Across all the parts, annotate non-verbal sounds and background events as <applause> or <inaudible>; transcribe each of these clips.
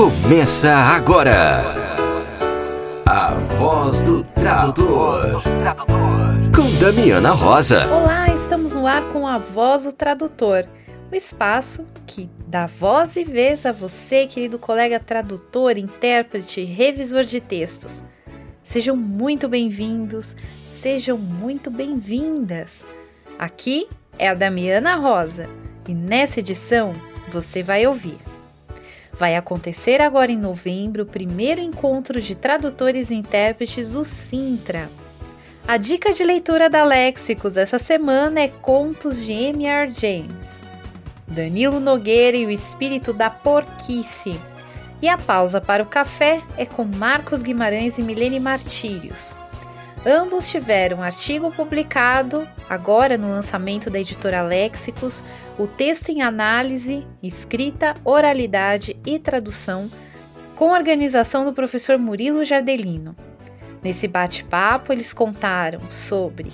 Começa agora. A voz do tradutor. Com Damiana Rosa. Olá, estamos no ar com a voz do tradutor. O espaço que dá voz e vez a você, querido colega tradutor, intérprete, revisor de textos. Sejam muito bem-vindos, sejam muito bem-vindas. Aqui é a Damiana Rosa e nessa edição você vai ouvir. Vai acontecer agora em novembro o primeiro encontro de tradutores e intérpretes do Sintra. A dica de leitura da Léxicos essa semana é Contos de M.R. James. Danilo Nogueira e o Espírito da Porquice. E a pausa para o café é com Marcos Guimarães e Milene Martírios. Ambos tiveram artigo publicado, agora no lançamento da editora Léxicos, o texto em análise, escrita, oralidade e tradução, com organização do professor Murilo Jardelino. Nesse bate-papo, eles contaram sobre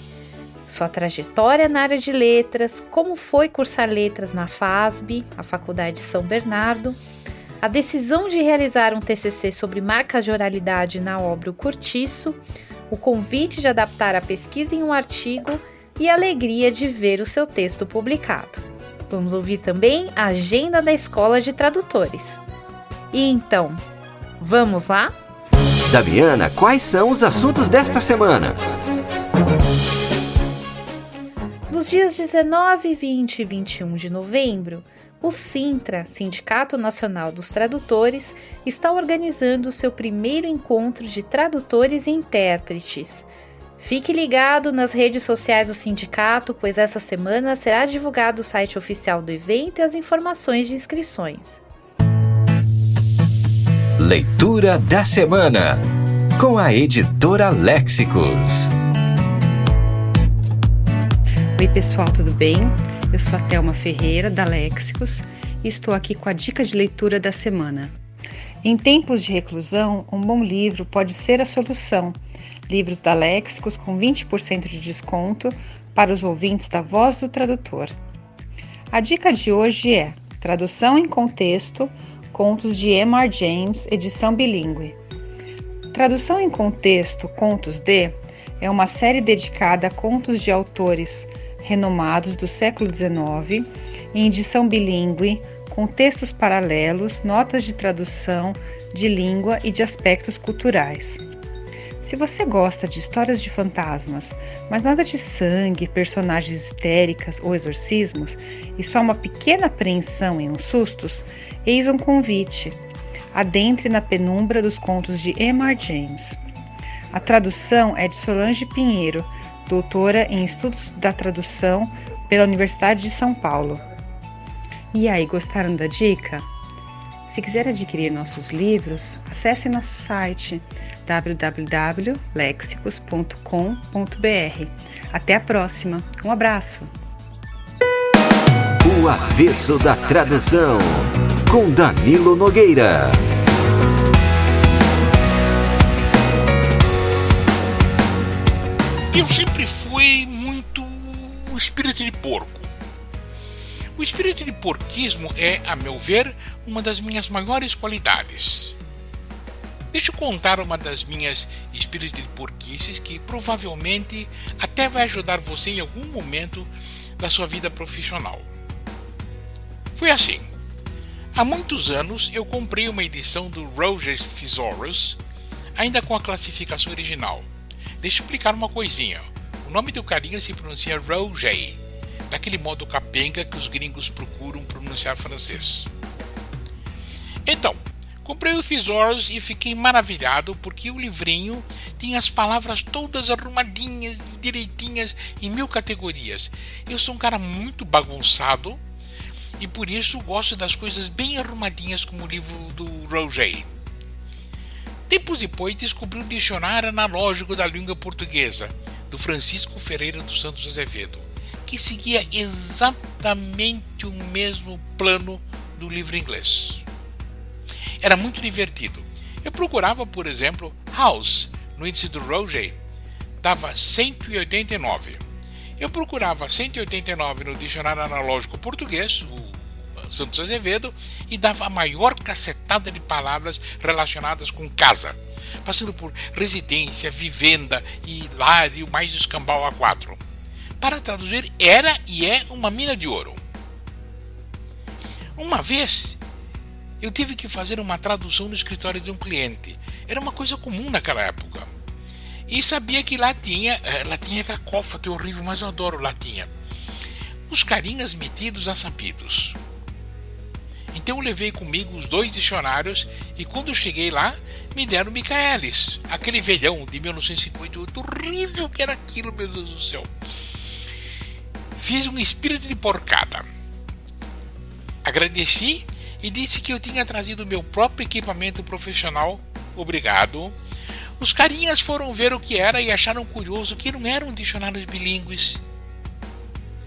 sua trajetória na área de letras, como foi cursar letras na FASB, a Faculdade de São Bernardo, a decisão de realizar um TCC sobre marcas de oralidade na obra O Curtiço, o convite de adaptar a pesquisa em um artigo e a alegria de ver o seu texto publicado. Vamos ouvir também a agenda da Escola de Tradutores. E então, vamos lá? Damiana, quais são os assuntos desta semana? Nos dias 19, 20 e 21 de novembro, o Sintra, Sindicato Nacional dos Tradutores, está organizando seu primeiro encontro de tradutores e intérpretes. Fique ligado nas redes sociais do sindicato, pois essa semana será divulgado o site oficial do evento e as informações de inscrições. Leitura da semana com a editora Léxicos. Oi, pessoal, tudo bem? Eu sou a Thelma Ferreira, da Léxicos, e estou aqui com a dica de leitura da semana. Em tempos de reclusão, um bom livro pode ser a solução. Livros da Léxicos com 20% de desconto para os ouvintes da Voz do Tradutor. A dica de hoje é Tradução em Contexto, Contos de M.R. James, edição bilíngue. Tradução em Contexto, Contos de é uma série dedicada a contos de autores renomados do século XIX, em edição bilíngue, com textos paralelos, notas de tradução, de língua e de aspectos culturais. Se você gosta de histórias de fantasmas, mas nada de sangue, personagens histéricas ou exorcismos, e só uma pequena apreensão e uns sustos, eis um convite. Adentre na penumbra dos contos de M.R. James. A tradução é de Solange Pinheiro, doutora em Estudos da Tradução pela Universidade de São Paulo. E aí, gostaram da dica? Se quiser adquirir nossos livros, acesse nosso site www.lexicos.com.br. Até a próxima. Um abraço. O avesso da tradução com Danilo Nogueira. Eu sempre fui muito o espírito de porco. O espírito de porquismo é, a meu ver, uma das minhas maiores qualidades. Deixa eu contar uma das minhas espíritos de porquices que provavelmente até vai ajudar você em algum momento da sua vida profissional. Foi assim. Há muitos anos eu comprei uma edição do Rogers Thesaurus, ainda com a classificação original Deixa eu explicar uma coisinha. O nome do carinha se pronuncia Roger, daquele modo capenga que os gringos procuram pronunciar francês. Então, comprei o Thesaurus e fiquei maravilhado porque o livrinho tinha as palavras todas arrumadinhas, direitinhas, em mil categorias. Eu sou um cara muito bagunçado e por isso gosto das coisas bem arrumadinhas como o livro do Roger. Tempos depois descobriu o Dicionário Analógico da Língua Portuguesa, do Francisco Ferreira dos Santos Azevedo, que seguia exatamente o mesmo plano do livro inglês. Era muito divertido. Eu procurava, por exemplo, house no índice do Roger, dava 189. Eu procurava 189 no Dicionário Analógico Português, o Santos Azevedo e dava a maior cacetada de palavras relacionadas com casa, passando por residência, vivenda e lar e o mais escambau a quatro. Para traduzir, era e é uma mina de ouro. Uma vez, eu tive que fazer uma tradução no escritório de um cliente. Era uma coisa comum naquela época. E sabia que lá tinha, eh, lá tinha cacófato horrível, mas eu adoro latinha. Os carinhas metidos a sapidos. Então eu levei comigo os dois dicionários e quando eu cheguei lá, me deram Michaelis, aquele velhão de 1958, horrível que era aquilo, meu Deus do céu. Fiz um espírito de porcada. Agradeci e disse que eu tinha trazido meu próprio equipamento profissional. Obrigado. Os carinhas foram ver o que era e acharam curioso que não eram dicionários bilíngues.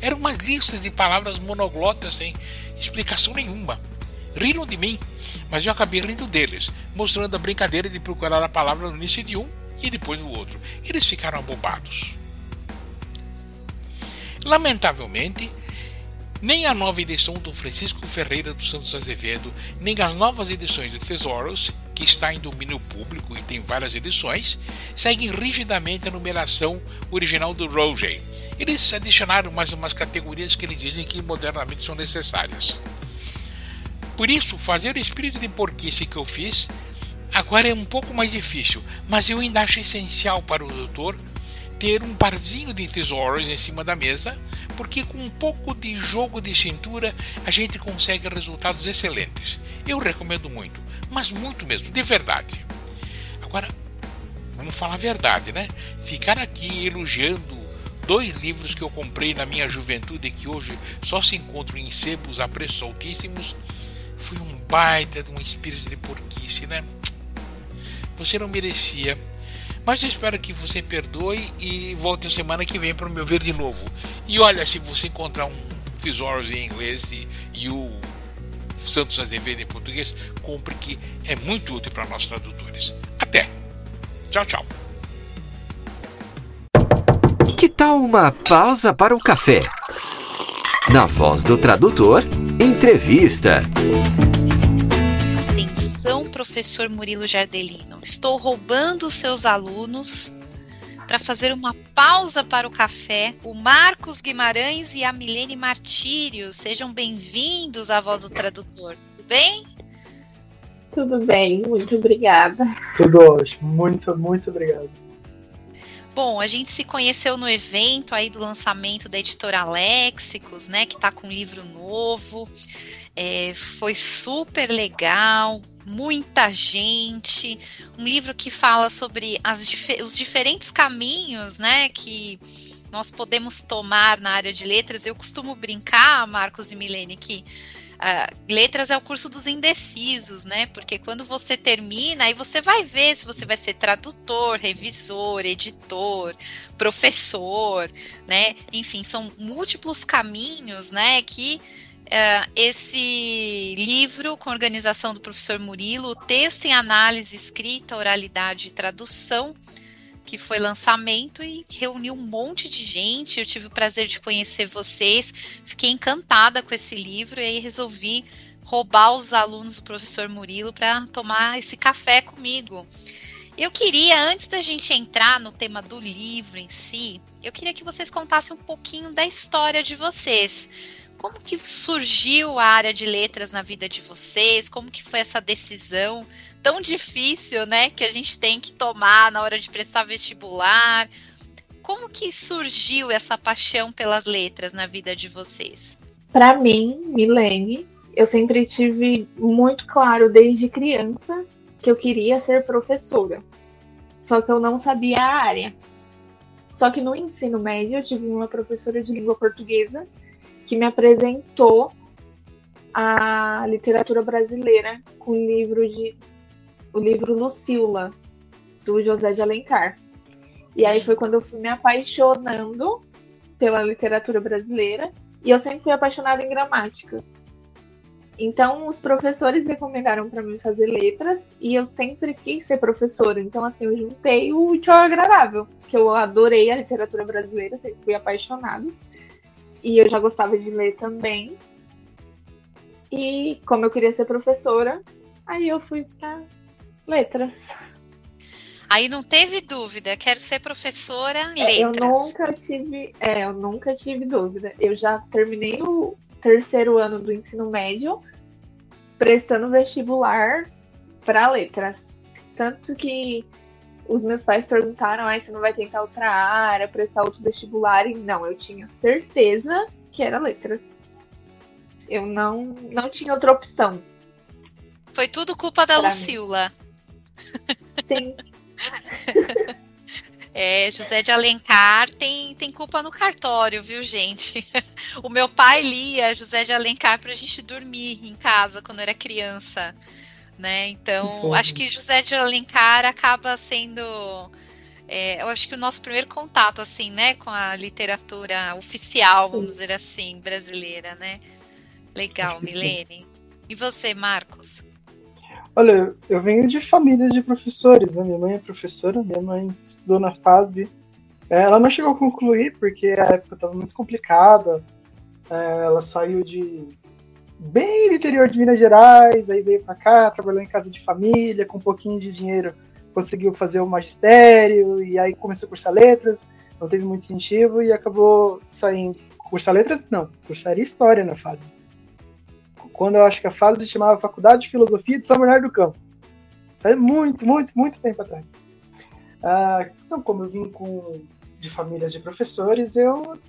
Eram umas listas de palavras monoglotas sem explicação nenhuma. Riram de mim, mas eu acabei rindo deles, mostrando a brincadeira de procurar a palavra no início de um e depois no outro. Eles ficaram abobados. Lamentavelmente, nem a nova edição do Francisco Ferreira dos Santos Azevedo, nem as novas edições de Tesouros, que está em domínio público e tem várias edições, seguem rigidamente a numeração original do Roger. Eles adicionaram mais umas categorias que eles dizem que modernamente são necessárias. Por isso, fazer o espírito de porquice que eu fiz agora é um pouco mais difícil, mas eu ainda acho essencial para o doutor ter um parzinho de tesouros em cima da mesa, porque com um pouco de jogo de cintura a gente consegue resultados excelentes. Eu recomendo muito, mas muito mesmo, de verdade. Agora, vamos falar a verdade, né? Ficar aqui elogiando dois livros que eu comprei na minha juventude e que hoje só se encontram em sebos a preços altíssimos, foi um baita de um espírito de porquice, né? Você não merecia mas eu espero que você perdoe e volte semana que vem para me ouvir de novo. E olha, se você encontrar um Tesouros em inglês e, e o Santos Azevedo em português, compre que é muito útil para nós tradutores. Até! Tchau, tchau! Que tal uma pausa para o café? Na voz do tradutor, entrevista professor Murilo Jardelino. Estou roubando os seus alunos para fazer uma pausa para o café. O Marcos Guimarães e a Milene Martírio, sejam bem-vindos à Voz do Tradutor. Tudo bem? Tudo bem, muito obrigada. Tudo ótimo, muito, muito obrigado. Bom, a gente se conheceu no evento aí do lançamento da editora Léxicos, né, que está com um livro novo. É, foi super legal, muita gente, um livro que fala sobre as, os diferentes caminhos, né, que nós podemos tomar na área de letras. Eu costumo brincar, Marcos e Milene, que uh, letras é o curso dos indecisos, né? Porque quando você termina, aí você vai ver se você vai ser tradutor, revisor, editor, professor, né? Enfim, são múltiplos caminhos, né? Que Uh, esse livro com organização do professor Murilo, texto em análise, escrita, oralidade e tradução, que foi lançamento e reuniu um monte de gente. Eu tive o prazer de conhecer vocês, fiquei encantada com esse livro e aí resolvi roubar os alunos do professor Murilo para tomar esse café comigo. Eu queria, antes da gente entrar no tema do livro em si, eu queria que vocês contassem um pouquinho da história de vocês como que surgiu a área de letras na vida de vocês? Como que foi essa decisão tão difícil, né, que a gente tem que tomar na hora de prestar vestibular? Como que surgiu essa paixão pelas letras na vida de vocês? Para mim, Milene, eu sempre tive muito claro desde criança que eu queria ser professora. Só que eu não sabia a área. Só que no ensino médio eu tive uma professora de língua portuguesa que me apresentou a literatura brasileira com o livro de o livro Lucila do José de Alencar. E aí foi quando eu fui me apaixonando pela literatura brasileira e eu sempre fui apaixonada em gramática. Então os professores recomendaram para mim fazer letras e eu sempre quis ser professora. Então assim, eu juntei o útil ao agradável, que eu adorei a literatura brasileira, sempre fui apaixonada e eu já gostava de ler também. E como eu queria ser professora, aí eu fui para letras. Aí não teve dúvida, quero ser professora em letras. É, eu nunca tive, é, eu nunca tive dúvida. Eu já terminei o terceiro ano do ensino médio prestando vestibular para letras. Tanto que os meus pais perguntaram, ah, você não vai tentar outra área, prestar outro vestibular? E não, eu tinha certeza que era letras. Eu não, não tinha outra opção. Foi tudo culpa da Lucila. Sim. <laughs> É, José de Alencar tem, tem culpa no cartório, viu, gente? <laughs> O meu pai lia José de Alencar para a gente dormir em casa quando era criança, né? Então, acho que José de Alencar acaba sendo, é, eu acho que o nosso primeiro contato, assim, né, com a literatura oficial, vamos dizer assim, brasileira, né? Legal, Milene. E você, Marcos? Olha, eu venho de famílias de professores, né? Minha mãe é professora, minha mãe estudou na FASB. É, ela não chegou a concluir porque a época estava muito complicada. É, ela saiu de bem do interior de Minas Gerais, aí veio para cá, trabalhou em casa de família, com um pouquinho de dinheiro conseguiu fazer o magistério e aí começou a cursar letras, não teve muito incentivo e acabou saindo. Cursar letras? Não, cursar história na FASB quando eu acho que a fase se chamava Faculdade de Filosofia de São Bernardo do Campo. É muito, muito, muito tempo atrás. Ah, então, como eu vim com, de famílias de professores, eu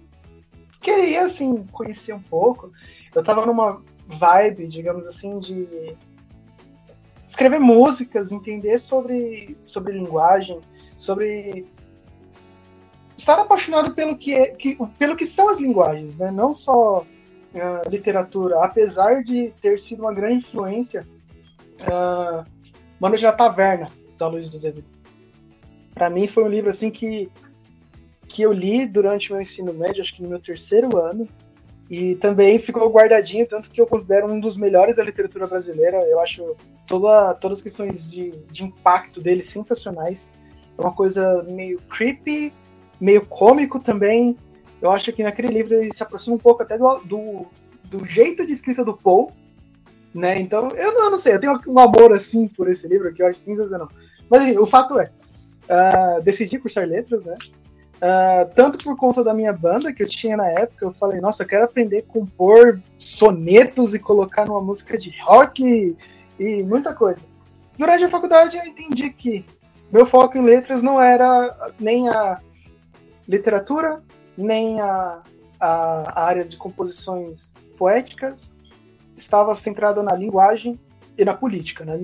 queria, assim, conhecer um pouco. Eu estava numa vibe, digamos assim, de escrever músicas, entender sobre, sobre linguagem, sobre estar apaixonado pelo que, é, que, pelo que são as linguagens, né? Não só uh, literatura, apesar de ter sido uma grande influência, uh, Mano de Taverna, da Luiz de Azevedo. Para mim foi um livro assim que, que eu li durante o meu ensino médio, acho que no meu terceiro ano, e também ficou guardadinho, tanto que eu considero um dos melhores da literatura brasileira. Eu acho toda, todas as questões de, de impacto dele sensacionais. É uma coisa meio creepy, meio cômico também, eu acho que naquele livro ele se aproxima um pouco até do, do, do jeito de escrita do Paul, né? Então, eu não, eu não, sei, eu tenho um amor assim por esse livro que eu acho sensacional. Mas enfim, o fato é, uh, decidi cursar letras, né? Uh, tanto por conta da minha banda que eu tinha na época, eu falei, nossa, eu quero aprender a compor sonetos e colocar numa música de rock e, e muita coisa. Durante a faculdade eu entendi que meu foco em letras não era nem a literatura, nem a, a, área de composições poéticas estava centrada na linguagem e na política, né?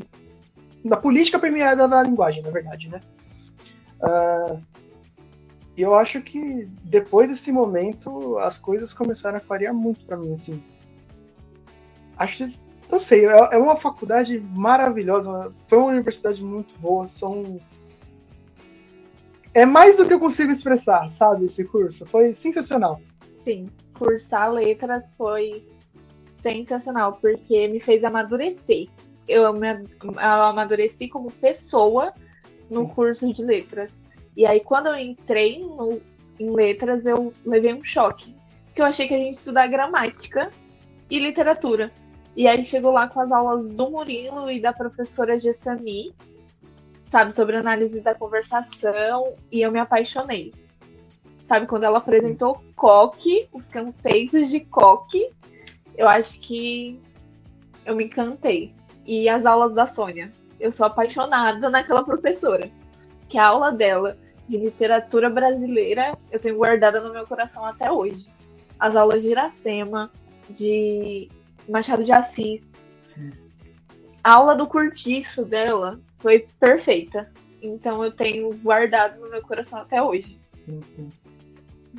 Na política permeada na linguagem, na verdade, né? Uh, e eu acho que depois desse momento as coisas começaram a clarear muito para mim, assim. Acho, não sei, é, é uma faculdade maravilhosa, foi uma universidade muito boa, são é mais do que eu consigo expressar, sabe, esse curso. Foi sensacional. Sim, cursar letras foi sensacional, porque me fez amadurecer. Eu, me, eu amadureci como pessoa no Sim. curso de letras. E aí, quando eu entrei no, em letras, eu levei um choque. Porque eu achei que a gente estudar gramática e literatura. E aí chegou lá com as aulas do Murilo e da professora Gessani, sabe, sobre análise da conversação, e eu me apaixonei. Sabe, quando ela apresentou Coque, os conceitos de Coque, eu acho que eu me encantei. E as aulas da Sônia. Eu sou apaixonada naquela professora. Que a aula dela de literatura brasileira eu tenho guardada no meu coração até hoje. As aulas de Iracema, de Machado de Assis. Sim. A aula do curtiço dela foi perfeita. Então eu tenho guardado no meu coração até hoje. Sim, sim.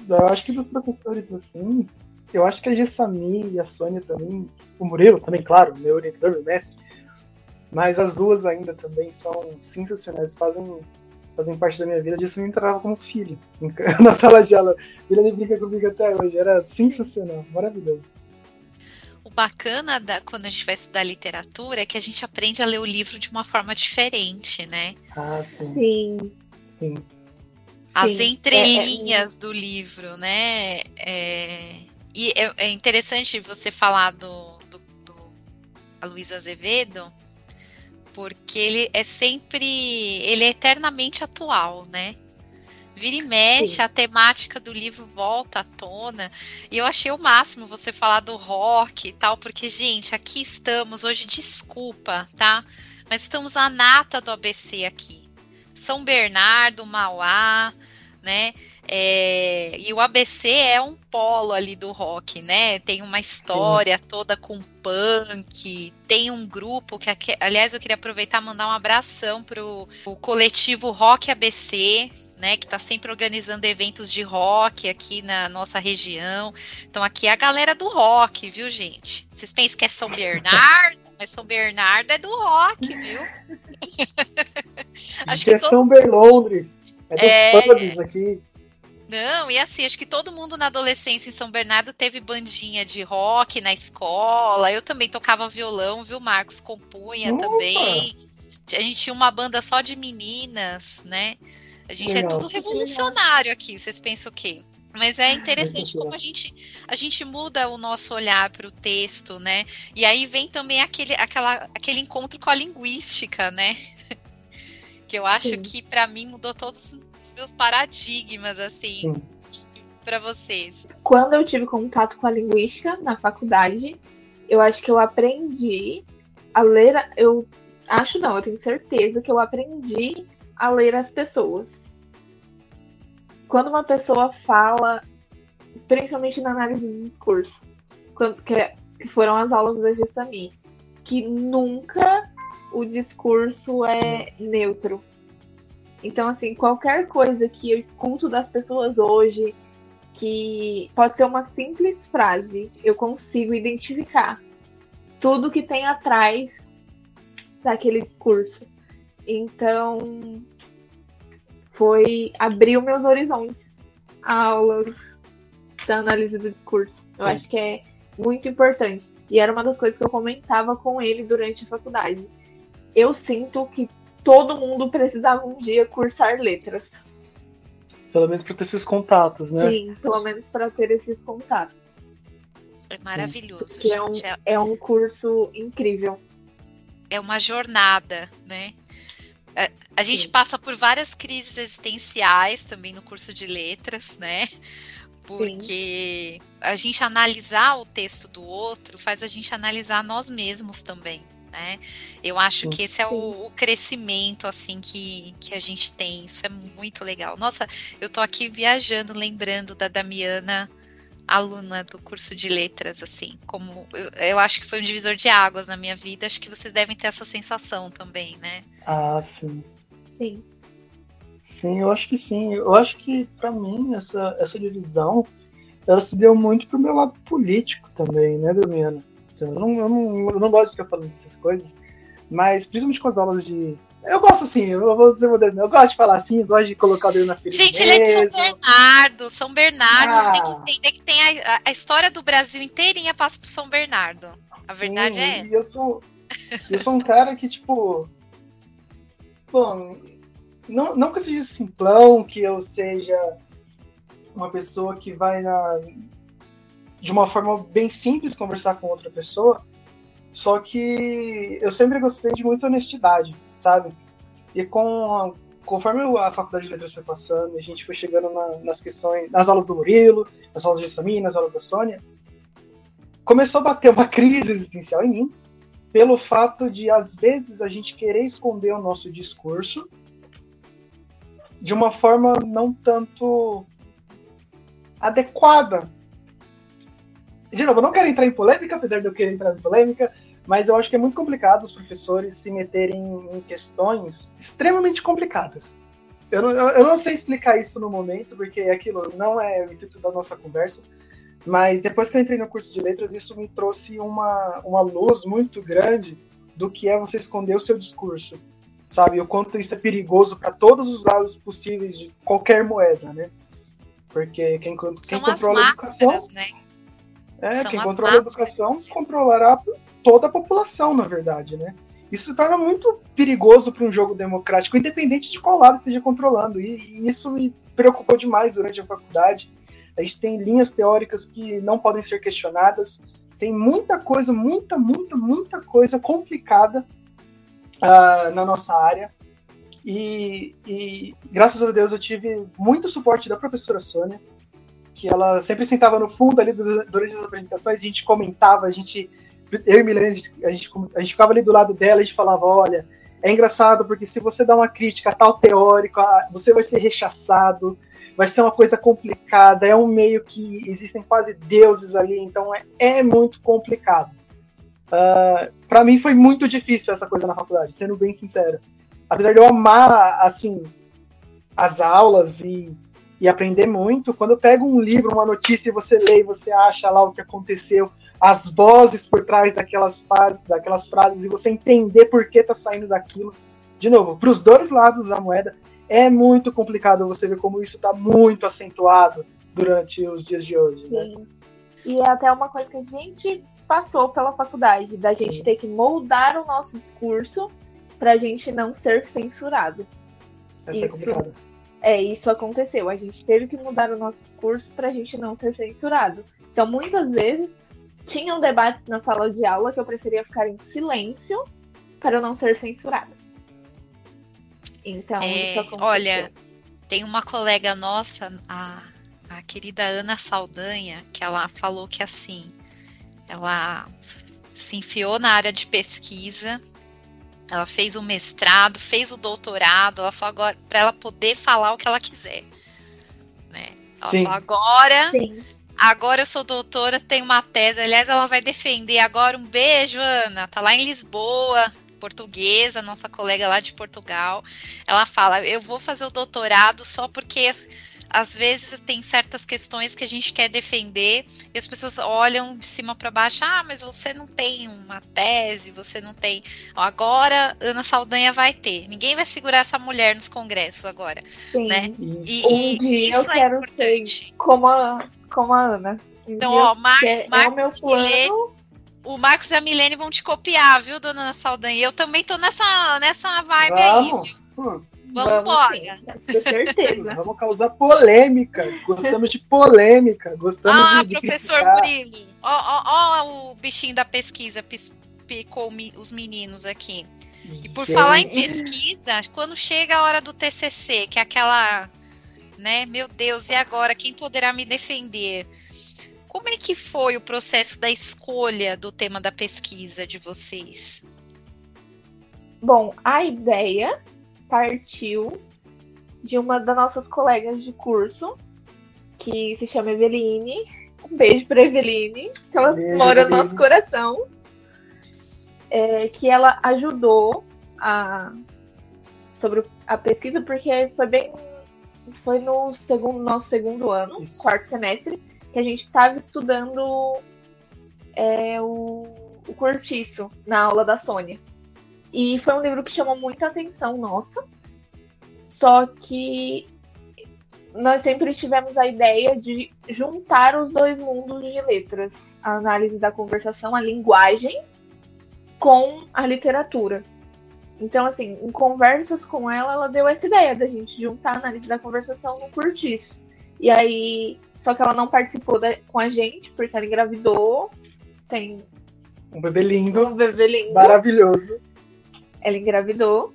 Eu acho que dos professores, assim, eu acho que a Gessami e a Sônia também, o Murilo também, claro, meu orientador, meu mestre, mas as duas ainda também são sensacionais, fazem, fazem parte da minha vida. A Gessami entrava como filho <laughs> na sala de aula. Ele brinca comigo até hoje, era sensacional, maravilhoso bacana da, quando a gente vai estudar literatura é que a gente aprende a ler o livro de uma forma diferente, né? Ah, sim. Sim. sim. As sim. entrelinhas é, é... do livro, né? É... E é, é, interessante você falar do, do, do, a Luísa Azevedo, porque ele é sempre, ele é eternamente atual, né? Vira e mexe, Sim. a temática do livro volta à tona. E eu achei o máximo você falar do rock e tal, porque, gente, aqui estamos hoje, desculpa, tá? Mas estamos a nata do ABC aqui. São Bernardo, Mauá, né? É, e o ABC é um polo ali do rock, né? Tem uma história Sim. toda com punk, tem um grupo que, aliás, eu queria aproveitar e mandar um abração pro o coletivo Rock ABC, né, que está sempre organizando eventos de rock aqui na nossa região. Então aqui é a galera do rock, viu, gente? Vocês pensam que é São Bernardo, <laughs> mas São Bernardo é do rock, viu? <laughs> Acho que é todo... São Berlondres, é dos é... pubs aqui. Não, e assim, acho que todo mundo na adolescência em São Bernardo teve bandinha de rock na escola. Eu também tocava violão, viu, Marcos? Compunha Opa! também. A gente tinha uma banda só de meninas, né? A gente é Legal. é tudo revolucionário aqui. Vocês pensam o quê? Mas é interessante como a gente, a gente muda o nosso olhar para o texto, né? E aí vem também aquele, aquela, aquele encontro com a linguística, né? <laughs> que eu acho Sim. que para mim mudou todos os meus paradigmas, assim, para vocês. Quando eu tive contato com a linguística na faculdade, eu acho que eu aprendi a ler. Eu acho não, eu tenho certeza que eu aprendi a ler as pessoas. Quando uma pessoa fala, principalmente na análise do discurso, que foram as aulas da Gessami, que nunca o discurso é neutro. Então, assim, qualquer coisa que eu escuto das pessoas hoje, que pode ser uma simples frase, eu consigo identificar tudo que tem atrás daquele discurso. Então, foi abriu meus horizontes aulas da análise do discurso. Sim. Eu acho que é muito importante. E era uma das coisas que eu comentava com ele durante a faculdade. Eu sinto que todo mundo precisava um dia cursar letras. Pelo menos para ter esses contatos, né? Sim, pelo menos para ter esses contatos. É maravilhoso. É um, é um curso incrível. É uma jornada, né? É, a gente Sim. passa por várias crises existenciais também no curso de letras, né? Porque Sim. a gente analisar o texto do outro faz a gente analisar nós mesmos também, né? Eu acho que esse é o, o, crescimento assim que, que a gente tem. Isso é muito legal. Nossa, eu tô aqui viajando, lembrando da Damiana aluna do curso de letras, assim, como eu, eu, acho que foi um divisor de águas na minha vida, acho que vocês devem ter essa sensação também, né? Ah, sim. Sim. Sim, eu acho que sim. Eu acho que para mim essa, essa divisão ela se deu muito pro meu lado político também, né, Damiana? Eu não, eu não, eu não gosto de ficar falando dessas coisas, mas principalmente com as aulas de eu gosto assim, eu vou ser moderno. Eu gosto de falar assim, eu gosto de colocar o dedo na ferida. Gente, ele é de São Bernardo. São Bernardo, ah. tem que entender que tem a, a, história do Brasil inteirinha passa por São Bernardo. A verdade Sim, é essa. Eu sou, eu sou um cara que, tipo. Bom, não, não que eu seja simplão, que eu seja uma pessoa que vai na, de uma forma bem simples conversar com outra pessoa, só que eu sempre gostei de muita honestidade, sabe? E com conforme a faculdade de letras foi passando, a gente foi chegando na, nas questões, nas aulas do Murilo, nas aulas de Samir, nas aulas da Sônia, começou a bater uma <laughs> crise existencial em mim, pelo fato de às vezes a gente querer esconder o nosso discurso de uma forma não tanto adequada. De novo, eu não quero entrar em polêmica, apesar de eu querer entrar em polêmica, mas eu acho que é muito complicado os professores se meterem em questões extremamente complicadas. Eu não, eu não sei explicar isso no momento, porque aquilo não é o intuito da nossa conversa, mas depois que eu entrei no curso de letras, isso me trouxe uma, uma luz muito grande do que é você esconder o seu discurso, sabe? O quanto isso é perigoso para todos os lados possíveis de qualquer moeda, né? Porque quem, quem controla a educação. Né? É, São quem controla máscaras. a educação controlará toda a população, na verdade, né? Isso se torna muito perigoso para um jogo democrático, independente de qual lado esteja controlando. E, e, isso me preocupou demais durante a faculdade. A gente tem linhas teóricas que não podem ser questionadas, tem muita coisa, muita, muita, muita coisa complicada uh, na nossa área. E, e, graças a Deus eu tive muito suporte da professora Sônia, que ela sempre sentava no fundo ali durante as apresentações, a gente comentava, a gente, eu e Milene, a gente, a gente, a gente ficava ali do lado dela, a gente falava, olha, é engraçado porque se você dá uma crítica tal teórico, você vai ser rechaçado, vai ser uma coisa complicada, é um meio que existem quase deuses ali, então é, é muito complicado. Uh, ah, para mim foi muito difícil essa coisa na faculdade, sendo bem sincero apesar de eu amar, assim, as aulas e, e aprender muito, quando eu pego um livro, uma notícia e você lê e você acha lá o que aconteceu, as vozes por trás daquelas, daquelas frases e você entender por que tá saindo daquilo, de novo, para os dois lados da moeda, é muito complicado você ver como isso está muito acentuado durante os dias de hoje. Né? Sim. E é até uma coisa que a gente passou pela faculdade, da gente Sim. ter que moldar o nosso discurso para a gente não ser censurado. Isso, é, isso aconteceu. A gente teve que mudar o nosso discurso para a gente não ser censurado. Então, muitas vezes, tinham debates na sala de aula que eu preferia ficar em silêncio para não ser censurada. Então, é, isso aconteceu. Olha, tem uma colega nossa, a, a querida Ana Saldanha, que ela falou que assim, ela se enfiou na área de pesquisa ela fez o mestrado, fez o doutorado, ela falou agora para ela poder falar o que ela quiser. Né? Ela Sim. falou agora, Sim. agora eu sou doutora, tenho uma tese, aliás, ela vai defender agora um beijo, Ana, tá lá em Lisboa, portuguesa, nossa colega lá de Portugal. Ela fala: "Eu vou fazer o doutorado só porque às vezes tem certas questões que a gente quer defender e as pessoas olham de cima para baixo, ah, mas você não tem uma tese, você não tem. Agora Ana Saldanha vai ter. Ninguém vai segurar essa mulher nos congressos agora, Sim. né? E, um dia isso eu é quero importante. como a, como a Ana. Um então, ó, Mar é Marcos é Milene, o Marcos e a Milene vão te copiar, viu, dona Ana Saldanha? Eu também tô nessa, nessa vibe Vamos. aí. Viu? Hum. Vamos embora. Com certeza. Vamos causar polêmica. Gostamos de polêmica. Gostamos ah, de, de professor Murilo. Ó, ó, ó, o bichinho da pesquisa picou os meninos aqui. E por Gente. falar em pesquisa, quando chega a hora do TCC, que é aquela, né, meu Deus, e agora quem poderá me defender? Como é que foi o processo da escolha do tema da pesquisa de vocês? Bom, a ideia partiu de uma das nossas colegas de curso, que se chama Eveline. Um beijo para Eveline, que ela beijo, mora no nosso coração. É, que ela ajudou a sobre a pesquisa, porque foi bem. Foi no segundo, nosso segundo ano, Isso. quarto semestre, que a gente estava estudando é, o, o cortiço na aula da Sônia. E foi um livro que chamou muita atenção nossa. Só que nós sempre tivemos a ideia de juntar os dois mundos de letras, a análise da conversação, a linguagem, com a literatura. Então, assim, em conversas com ela, ela deu essa ideia da gente juntar a análise da conversação no curtiço. E aí, só que ela não participou da, com a gente, porque ela engravidou, tem um bebê lindo, um bebê lindo, maravilhoso ela engravidou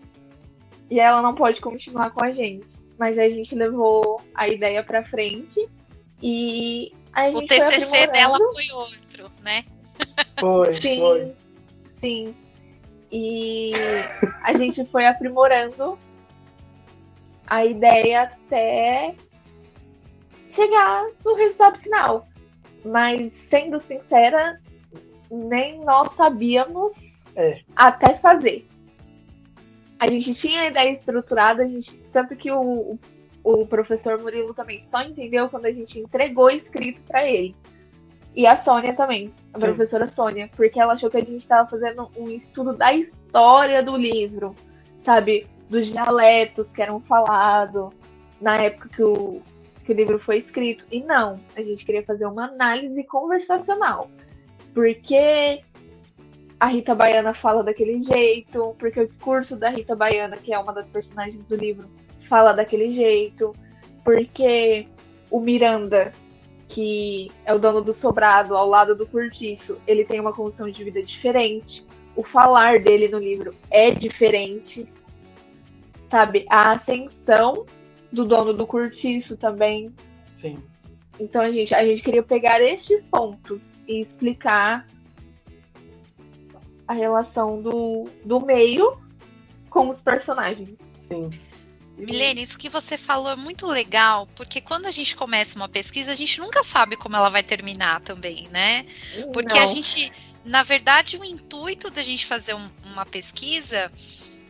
e ela não pode continuar com a gente. Mas a gente levou a ideia pra frente e a gente O TCC dela foi outro, né? Foi, sim, foi. Sim. E a gente foi aprimorando a ideia até chegar no resultado final. Mas, sendo sincera, nem nós sabíamos é. até fazer a gente tinha a ideia estruturada, a gente, tanto que o, o professor Murilo também só entendeu quando a gente entregou escrito para ele. E a Sônia também, a Sim. professora Sônia, porque ela achou que a gente estava fazendo um estudo da história do livro, sabe? Dos dialetos que eram falados na época que o, que o livro foi escrito. E não, a gente queria fazer uma análise conversacional. Porque a Rita Baiana fala daquele jeito, porque o discurso da Rita Baiana, que é uma das personagens do livro, fala daquele jeito, porque o Miranda, que é o dono do sobrado ao lado do cortiço, ele tem uma condição de vida diferente. O falar dele no livro é diferente. Sabe? A ascensão do dono do cortiço também. Sim. Então a gente, a gente queria pegar estes pontos e explicar a relação do, do meio com os personagens. Sim. Milene, isso que você falou é muito legal, porque quando a gente começa uma pesquisa, a gente nunca sabe como ela vai terminar também, né? Porque Não. a gente, na verdade, o intuito da gente fazer um- uma pesquisa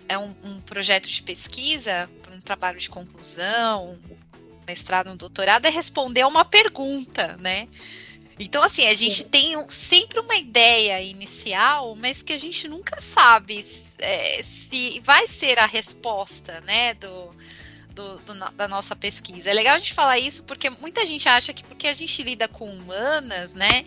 é um, um projeto de pesquisa, um trabalho de conclusão, um mestrado, um doutorado, é responder a uma pergunta, né? Então, assim, a gente tem sempre uma ideia inicial, mas que a gente nunca sabe é, se vai ser a resposta, né, do, do- do da nossa pesquisa. É legal a gente falar isso porque muita gente acha que porque a gente lida com humanas, né,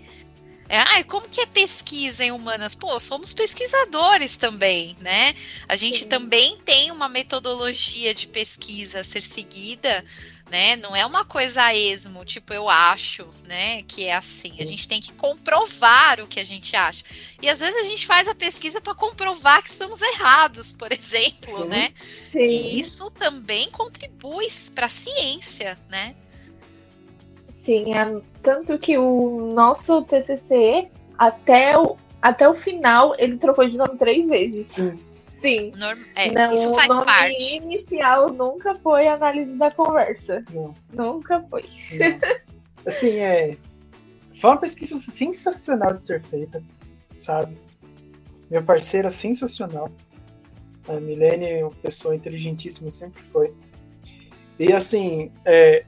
é, ai, como que é pesquisa em humanas? Pô, somos pesquisadores também, né? A gente Sim. também tem uma metodologia de pesquisa a ser seguida, né? Não é uma coisa a esmo, tipo, eu acho, né? Que é assim. A gente tem que comprovar o que a gente acha. E às vezes a gente faz a pesquisa para comprovar que estamos errados, por exemplo, Sim. né? Sim. E isso também contribui para a ciência, né? Sim, é- tanto que o nosso TCC, até o, até o final, ele trocou de nome três vezes. Sim. Sim. Norm- é, Não, isso faz o nome parte. inicial nunca foi análise da conversa. Não. Nunca foi. Não. Assim, é. Foi uma pesquisa sensacional de ser feita, sabe? Minha parceira sensacional. A Milene é uma pessoa inteligentíssima, sempre foi. E assim, é,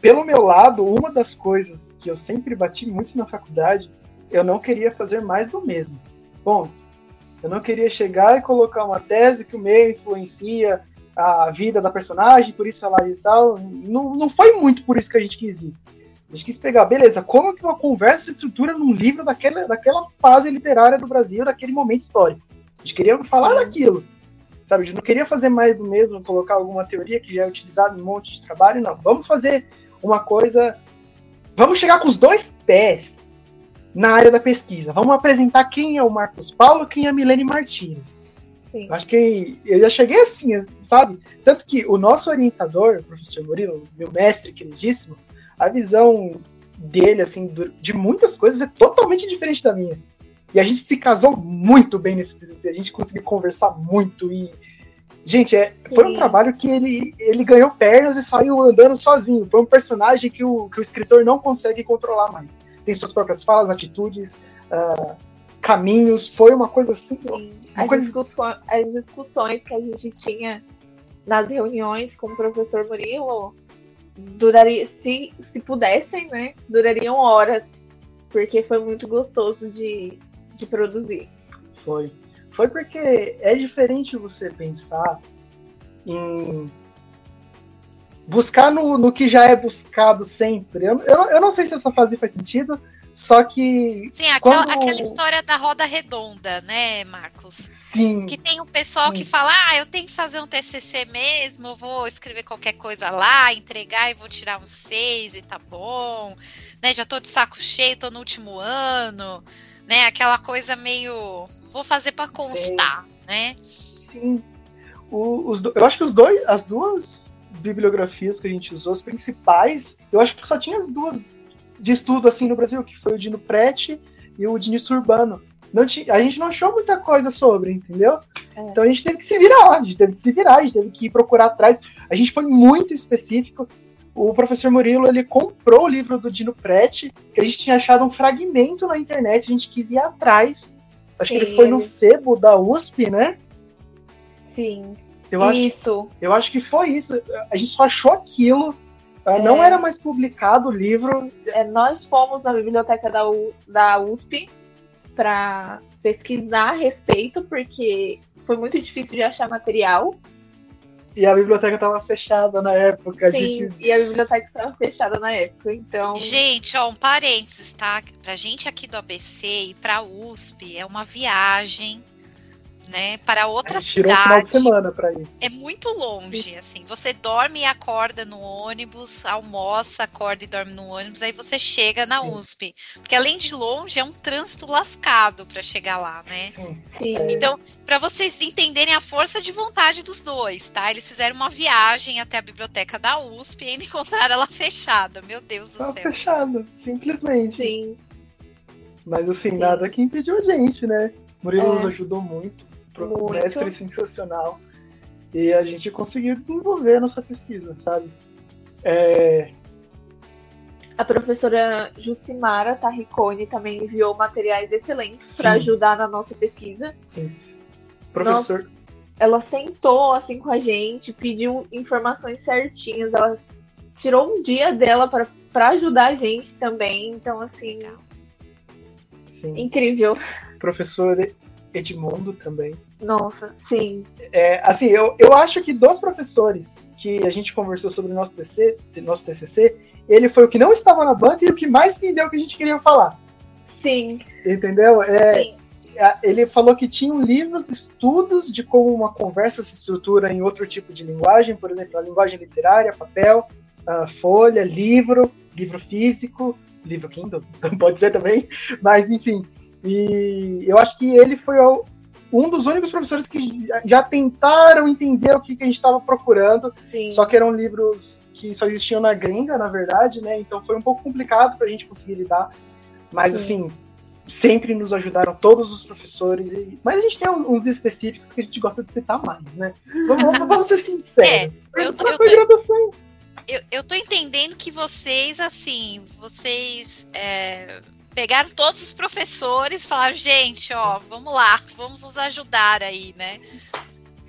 pelo meu lado, uma das coisas que eu sempre bati muito na faculdade, eu não queria fazer mais do mesmo. Bom, eu não queria chegar e colocar uma tese que o meio influencia a vida da personagem, por isso ela e tal. Não, não foi muito por isso que a gente quis ir. A gente quis pegar, beleza, como que uma conversa se estrutura num livro daquela, daquela fase literária do Brasil, daquele momento histórico. A gente queria falar daquilo. Sabe, a gente não queria fazer mais do mesmo, colocar alguma teoria que já é utilizada em um monte de trabalho, não. Vamos fazer uma coisa. Vamos chegar com os dois pés na área da pesquisa. Vamos apresentar quem é o Marcos Paulo quem é a Milene Martins. Sim. Acho que eu já cheguei assim, sabe? Tanto que o nosso orientador, o professor Murilo, meu mestre queridíssimo, a visão dele, assim, de muitas coisas é totalmente diferente da minha. E a gente se casou muito bem nesse período. A gente conseguiu conversar muito e. Gente, é, foi um trabalho que ele, ele ganhou pernas e saiu andando sozinho. Foi um personagem que o, que o escritor não consegue controlar mais. Tem suas próprias falas, atitudes, ah, caminhos. Foi uma coisa assim. Sim. Uma As, coisa- discussões, as discussões que a gente tinha nas reuniões com o professor Murilo duraria, se, se pudessem, né? Durariam horas. Porque foi muito gostoso de, de produzir. Foi. Foi porque é diferente você pensar em buscar no, no que já é buscado sempre. Eu, eu, eu não sei se essa frase faz sentido, só que Sim, aquela, Quando- aquela história da roda redonda, né, Marcos? sim, Que tem um pessoal que Sim. fala, ah, eu tenho que fazer um TCC mesmo, vou escrever qualquer coisa lá, entregar e vou tirar um seis e tá bom, né? Já tô de saco cheio, tô no último ano, né? Aquela coisa meio, vou fazer pra constar, né? sim. O- os eu acho que os dois, as duas bibliografias que a gente usou, as principais, eu acho que só tinha as duas de estudo assim no Brasil, que foi o Dino Prete e o Diniz Urbano. Não ti- a gente não achou muita coisa sobre, entendeu? É. Então a gente teve que se virar, a gente teve que se virar, a gente teve que ir procurar atrás. A gente foi muito específico. O professor Murilo ele comprou o livro do Dino Prete, que a gente tinha achado um fragmento na internet, a gente quis ir atrás. Acho que ele Sim, foi no sebo da USP, né? Sim. Eu acho, Isso. eu acho que foi isso. A gente só achou aquilo. Não É. era mais publicado o livro. É, nós fomos na biblioteca da, U- da USP para pesquisar a respeito, porque foi muito difícil de achar material. E a biblioteca estava fechada na época. A Sim, gente e a biblioteca estava fechada na época. Então, Gente, ó, um parênteses, tá? Pra gente aqui do ABC e pra USP é uma viagem, né, para outra tirou cidade. Final de semana para isso. É muito longe, assim. Você dorme e acorda no ônibus, almoça, acorda e dorme no ônibus, aí você chega na Sim. USP. Porque além de longe, é um trânsito lascado para chegar lá, né? Sim. Sim. Então, para vocês entenderem a força de vontade dos dois, tá? Eles fizeram uma viagem até a biblioteca da USP e ainda <laughs> encontraram ela fechada. Meu Deus do Tava céu. fechada, simplesmente. Sim. Mas assim, Sim. nada que impediu a gente, né? Murilo é. nos ajudou muito muito. mestre sensacional. E a gente conseguiu desenvolver a nossa pesquisa, sabe? É... A professora Jucimara Tarricone também enviou materiais excelentes para ajudar na nossa pesquisa. Sim. Professor. Nossa, ela sentou assim com a gente, pediu informações certinhas, ela tirou um dia dela para ajudar a gente também. Então, assim. Sim. Incrível. Professor Edmundo também. Nossa, sim. É, assim, eu, eu acho que dos professores que a gente conversou sobre o nosso, TC, nosso TCC, ele foi o que não estava na banca e o que mais entendeu o que a gente queria falar. Sim. Entendeu? É, sim. Ele falou que tinham livros, estudos de como uma conversa se estrutura em outro tipo de linguagem, por exemplo, a linguagem literária, papel, folha, livro, livro físico, livro Kindle, <laughs> pode ser também, mas enfim, e eu acho que ele foi um dos únicos professores que já tentaram entender o que, que a gente estava procurando, Sim. só que eram livros que só existiam na gringa, na verdade, né? Então foi um pouco complicado para a gente conseguir lidar. Mas Sim. assim, sempre nos ajudaram todos os professores. Mas a gente tem uns específicos que a gente gosta de citar mais, né? Vamos, vamos ser sinceros. É, eu, tô, eu, tô, eu, eu tô entendendo que vocês, assim, vocês é, pegaram todos os professores e falaram, gente, ó, vamos lá, vamos nos ajudar aí, né?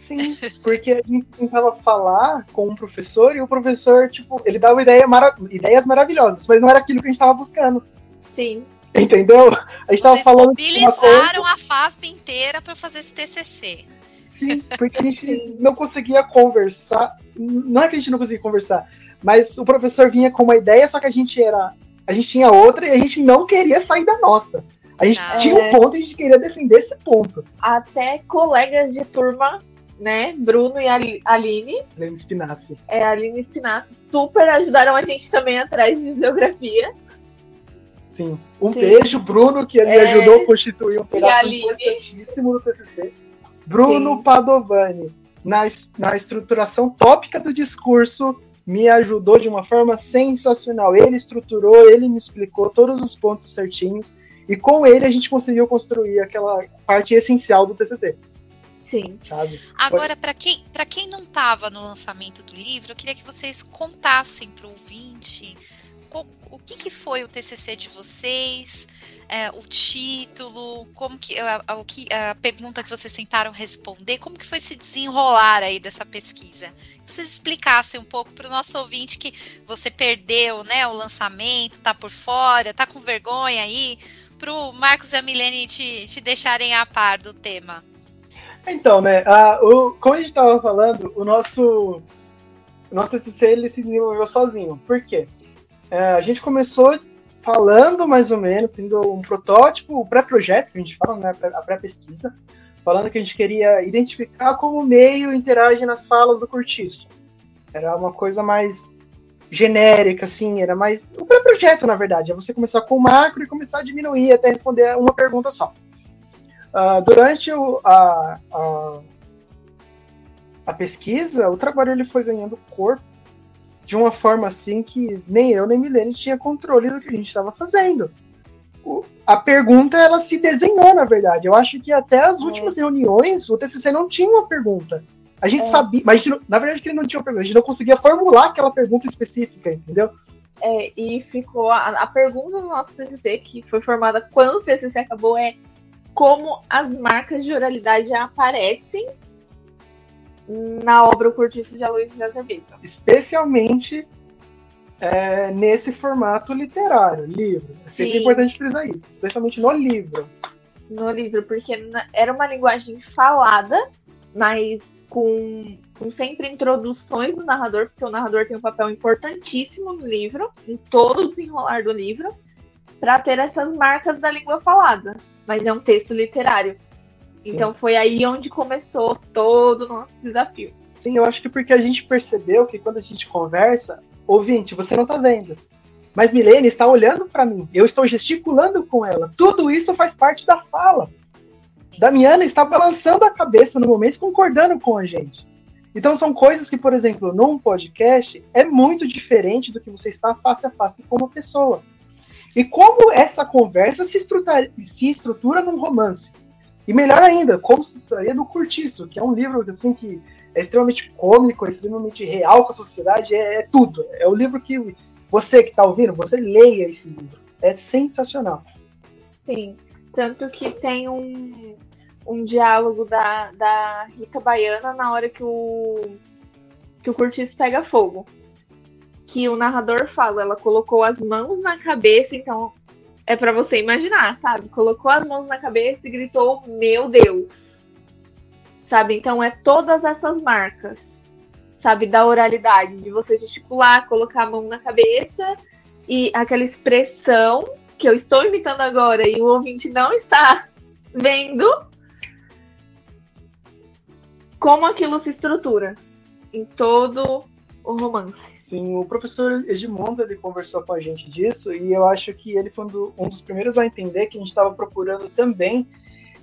Sim, porque a gente tentava falar com um professor e o professor, tipo, ele dava ideia mara ideias maravilhosas, mas não era aquilo que a gente estava buscando. Sim. Entendeu? A gente estava falando. mobilizaram a FASP inteira para fazer esse TCC. Sim, porque a gente não conseguia conversar. Não é que a gente não conseguia conversar, mas o professor vinha com uma ideia, só que a gente era a gente tinha outra e a gente não queria sair da nossa. A gente ah, tinha um é. ponto e a gente queria defender esse ponto. Até colegas de turma, né? Bruno e Aline. Aline Spinassi. É, Aline Spinassi super ajudaram a gente também atrás de bibliografia. Sim. Um Sim. beijo, Bruno, que ele é... ajudou a constituir um pedaço importantíssimo do TCC. Bruno Sim. Padovani, na, na estruturação tópica do discurso me ajudou de uma forma sensacional. Ele estruturou, ele me explicou todos os pontos certinhos e com ele a gente conseguiu construir aquela parte essencial do TCC. Sim. Sabe? Agora, para quem, quem não estava no lançamento do livro, eu queria que vocês contassem para o ouvinte o que, que foi o TCC de vocês, é, o título, como que a, a, a, pergunta que vocês tentaram responder, como que foi se desenrolar aí dessa pesquisa? Que vocês explicassem um pouco para o nosso ouvinte que você perdeu, né, o lançamento, tá por fora, tá com vergonha aí, para o Marcos e a Milene te, te deixarem a par do tema. Então, né, a, o, como a gente estava falando, o nosso, o nosso TCC ele se desenvolveu sozinho. Por quê? É, a gente começou falando mais ou menos, tendo um protótipo, o pré-projeto, que a gente fala, né, a pré-pesquisa, falando que a gente queria identificar como o meio interage nas falas do cortiço. Era uma coisa mais genérica, assim, era mais. O pré-projeto, na verdade, é você começar com o macro e começar a diminuir até responder uma pergunta só. Uh, durante o, a, a, a, pesquisa, o trabalho ele foi ganhando corpo de uma forma assim que nem eu nem Milene tinha controle do que a gente estava fazendo. O, a pergunta ela se desenhou, na verdade. Eu acho que até as últimas é. reuniões o TCC não tinha uma pergunta. A gente é. sabia, mas gente, na verdade que ele não tinha uma pergunta, a gente não conseguia formular aquela pergunta específica, entendeu? É, e ficou a, a pergunta do nosso TCC, que foi formada quando o TCC acabou, é como as marcas de oralidade aparecem na obra O Cortiço de Aloysio de Azevedo. Especialmente é, nesse formato literário, livro. É sempre Sim. importante frisar isso, especialmente no livro. No livro, porque era uma linguagem falada, mas com, com sempre introduções do narrador, porque o narrador tem um papel importantíssimo no livro, em todo o desenrolar do livro, para ter essas marcas da língua falada. Mas é um texto literário. Sim. Então foi aí onde começou todo o nosso desafio. Sim, eu acho que porque a gente percebeu que quando a gente conversa, ouvinte, você não tá vendo. Mas Milene está olhando para mim, eu estou gesticulando com ela. Tudo isso faz parte da fala. Damiana está balançando a cabeça no momento, concordando com a gente. Então são coisas que, por exemplo, num podcast é muito diferente do que você está face a face com uma pessoa. E como essa conversa se estrutura, se estrutura num romance. E melhor ainda, como se no Curtiço, que é um livro assim que é extremamente cômico, é extremamente real com a sociedade, é, é tudo. É o livro que você que está ouvindo, você leia esse livro. É sensacional. Sim, tanto que tem um, um diálogo da, da Rita Baiana na hora que o, que o Curtiço pega fogo. Que o narrador fala, ela colocou as mãos na cabeça, então é para você imaginar, sabe? Colocou as mãos na cabeça e gritou: Meu Deus! Sabe? Então é todas essas marcas, sabe? Da oralidade, de você gesticular, colocar a mão na cabeça e aquela expressão que eu estou imitando agora e o ouvinte não está <laughs> vendo, como aquilo se estrutura em todo o romance. Sim, o professor Edmundo ele conversou com a gente disso e eu acho que ele foi um, do, dos primeiros a entender que a gente estava procurando também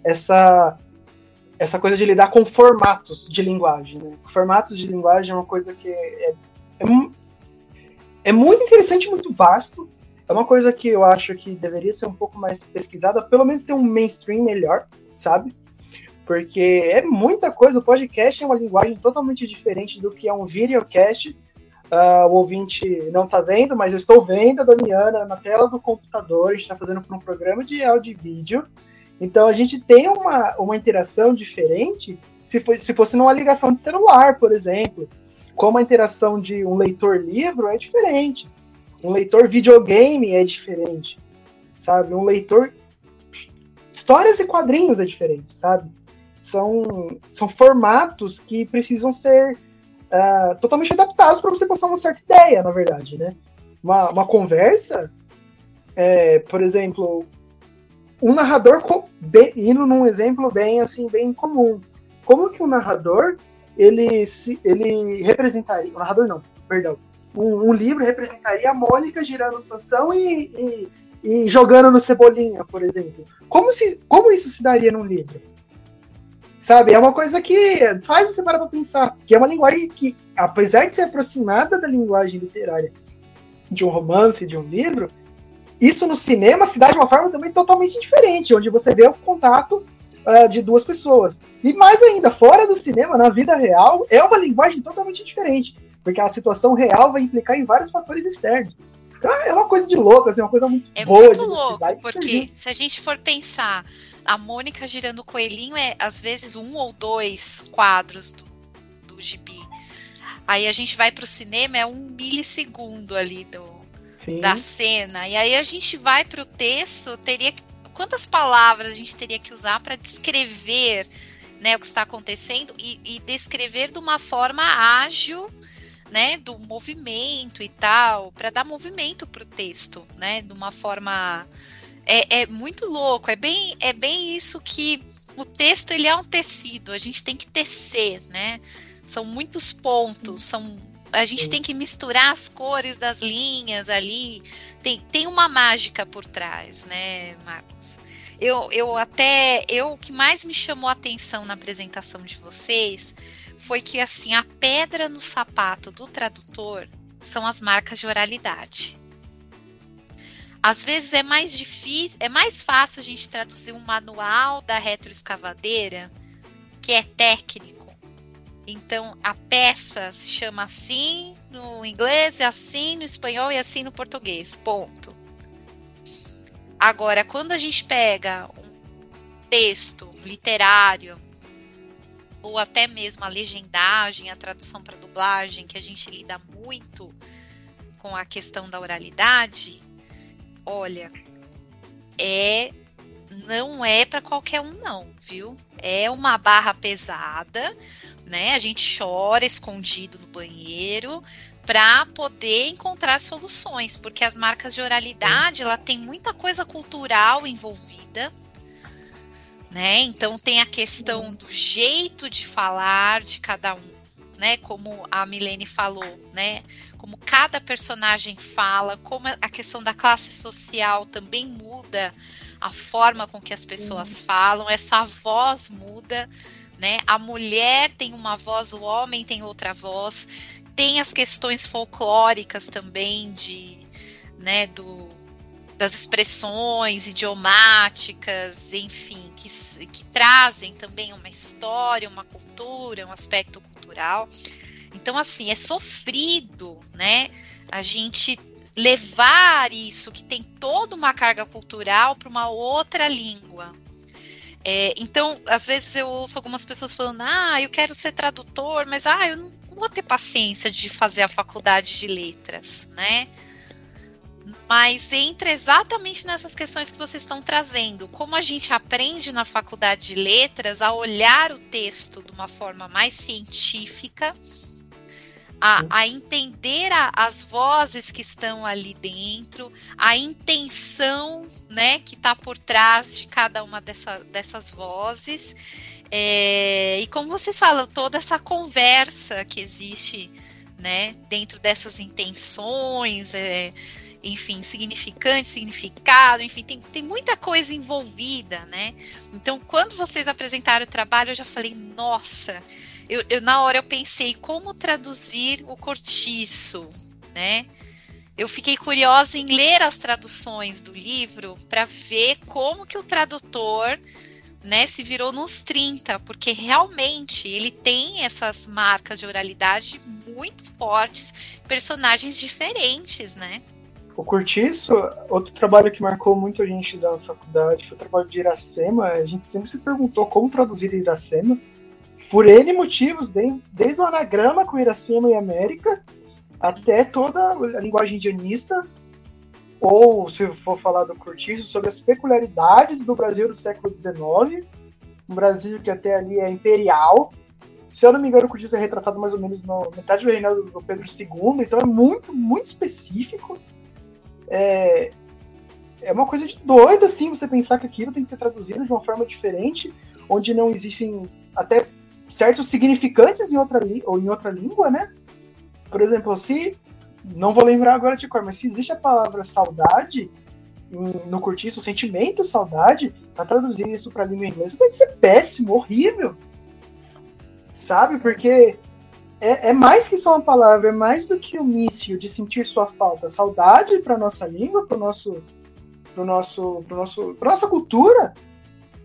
essa essa coisa de lidar com formatos de linguagem. Né? Formatos de linguagem é uma coisa que é, é, é muito interessante, muito vasto. É uma coisa que eu acho que deveria ser um pouco mais pesquisada, pelo menos ter um mainstream melhor, sabe? porque é muita coisa. O podcast é uma linguagem totalmente diferente do que é um videocast. Uh, o ouvinte não está vendo, mas eu estou vendo a Damiana na tela do computador. A gente está fazendo por um programa de áudio e vídeo. Então a gente tem uma, uma interação diferente se, fosse, se fosse numa ligação de celular, por exemplo. Como a interação de um leitor-livro é diferente. Um leitor videogame é diferente, sabe? Um leitor histórias e quadrinhos é diferente, sabe? são, são formatos que precisam ser uh, totalmente adaptados para você passar uma certa ideia, na verdade, né? Uma, uma conversa, é, por exemplo, um narrador bem, indo num exemplo bem assim bem comum. Como que o um narrador ele se, ele representaria, o narrador não, perdão, um, um, livro representaria a Mônica girando Sansão e, e, e, jogando no Cebolinha, por exemplo. Como, se, como isso se daria num livro? Sabe? É uma coisa que faz você parar pra pensar. Que é uma linguagem que, apesar de ser aproximada da linguagem literária de um romance, de um livro, isso no cinema se dá de uma forma também totalmente diferente, onde você vê o contato uh, de duas pessoas. E mais ainda, fora do cinema, na vida real, é uma linguagem totalmente diferente, porque a situação real vai implicar em vários fatores externos. Então é uma coisa de louco, assim, uma coisa muito é boa. É muito louco, porque se a gente for pensar a Mônica girando o coelhinho é às vezes um ou dois quadros do, do gibi. Aí a gente vai para o cinema, é um milissegundo ali do, da cena. E aí a gente vai para o texto, teria quantas palavras a gente teria que usar para descrever né, o que está acontecendo e, e descrever de uma forma ágil, né, do movimento e tal, para dar movimento para o texto, né, de uma forma é, é muito louco. É bem, é bem isso que o texto ele é um tecido. A gente tem que tecer, né? São muitos pontos, são a gente tem que misturar as cores das linhas ali. Tem, tem uma mágica por trás, né, Marcos? Eu, eu até. Eu, o que mais me chamou a atenção na apresentação de vocês foi que, assim, a pedra no sapato do tradutor são as marcas de oralidade. Às vezes é mais difícil, é mais fácil a gente traduzir um manual da retroescavadeira, que é técnico. Então a peça se chama assim no inglês, é assim no espanhol e assim no português. Ponto. Agora, quando a gente pega um texto literário, ou até mesmo a legendagem, a tradução para dublagem, que a gente lida muito com a questão da oralidade, olha, é não é para qualquer um não, viu? É uma barra pesada, né? A gente chora escondido no banheiro para poder encontrar soluções, porque as marcas de oralidade, ela tem muita coisa cultural envolvida, né? Então tem a questão do jeito de falar de cada um, né? Como a Milene falou, né? Como cada personagem fala, como a questão da classe social também muda a forma com que as pessoas uhum. falam, essa voz muda, né? A mulher tem uma voz, o homem tem outra voz. Tem as questões folclóricas também de, né, do das expressões idiomáticas, enfim, que, que trazem também uma história, uma cultura, um aspecto cultural. Então, assim, é sofrido, né? A gente levar isso, que tem toda uma carga cultural, para uma outra língua. É, então, às vezes eu ouço algumas pessoas falando: ah, eu quero ser tradutor, mas ah, eu não vou ter paciência de fazer a faculdade de letras, né? mas entra exatamente nessas questões que vocês estão trazendo. Como a gente aprende na faculdade de letras a olhar o texto de uma forma mais científica, a, a entender a, as vozes que estão ali dentro, a intenção né, que está por trás de cada uma dessa, dessas vozes. É, e como vocês falam, toda essa conversa que existe né, dentro dessas intenções. É, enfim, significante, significado, enfim, tem, tem muita coisa envolvida, né? Então, quando vocês apresentaram o trabalho, eu já falei, nossa, eu, eu na hora eu pensei como traduzir o cortiço, né? Eu fiquei curiosa em ler as traduções do livro para ver como que o tradutor né, se virou nos 30, porque realmente ele tem essas marcas de oralidade muito fortes, personagens diferentes, né? O Curtiço, outro trabalho que marcou muito a gente da faculdade foi o trabalho de Iracema. A gente sempre se perguntou como traduzir Iracema, por N motivos, desde, desde o anagrama com Iracema e América, até toda a linguagem indianista, ou, se for falar do Curtiço, sobre as peculiaridades do Brasil do século XIX, um Brasil que até ali é imperial. Se eu não me engano, o Curtiço é retratado mais ou menos na metade do reinado do Pedro II, então é muito, muito específico é, é uma coisa de doido, assim, você pensar que aquilo tem que ser traduzido de uma forma diferente, onde não existem até certos significantes em outra, ou em outra língua, né? Por exemplo, se. Não vou lembrar agora de cor, mas se existe a palavra saudade no curtiço, o sentimento saudade, para traduzir isso para língua inglesa deve ser péssimo, horrível. Sabe? Porque é, é, mais que só uma palavra, é mais do que o mício de sentir sua falta. Saudade para nossa língua, para nosso, pro nosso, nosso, pra nossa cultura,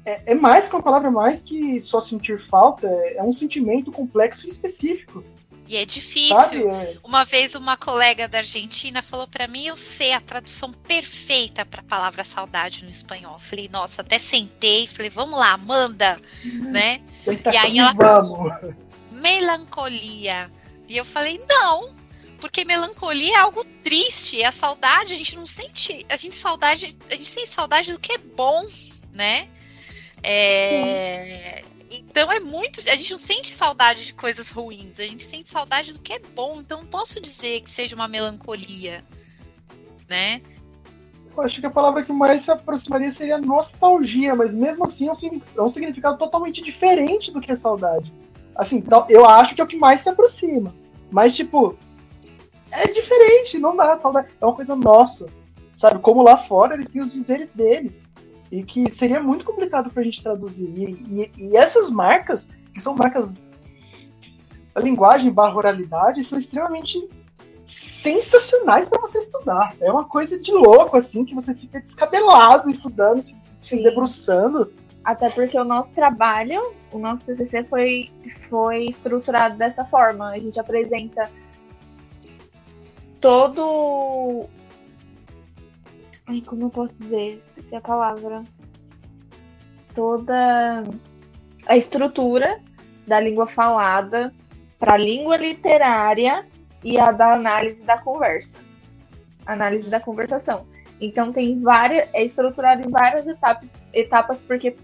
é, é, mais que uma palavra, mais que só sentir falta. É, é um sentimento complexo e específico. E é difícil. É. Uma vez uma colega da Argentina falou para mim, eu sei a tradução perfeita para a palavra saudade no espanhol. Falei, nossa, até sentei, falei, vamos lá, manda, uhum. né? e aí ela falou, melancolia. E eu falei, não, porque melancolia é algo triste, é a saudade, a gente não sente, a gente saudade, a gente sente saudade do que é bom, né? É, então é muito, a gente não sente saudade de coisas ruins, a gente sente saudade do que é bom, então não posso dizer que seja uma melancolia, né? Eu acho que a palavra que mais se aproximaria seria nostalgia, mas mesmo assim é um significado totalmente diferente do que saudade. Assim, então, eu acho que é o que mais se aproxima. Mas, tipo, é diferente, não dá saudade. É uma coisa nossa. Sabe? Como lá fora eles têm os dizeres deles. E que seria muito complicado pra gente traduzir. E, e, e essas marcas, que são marcas. A linguagem barra oralidade, são extremamente sensacionais para você estudar. É uma coisa de louco, assim, que você fica descabelado estudando, se, se debruçando. Até porque o nosso trabalho, o nosso TCC foi, foi estruturado dessa forma. A gente apresenta todo. Ai, como eu posso dizer? Esqueci a palavra. Toda a estrutura da língua falada para a língua literária e a da análise da conversa. Análise da conversação. Então tem várias. É estruturado em várias etapas, etapas porque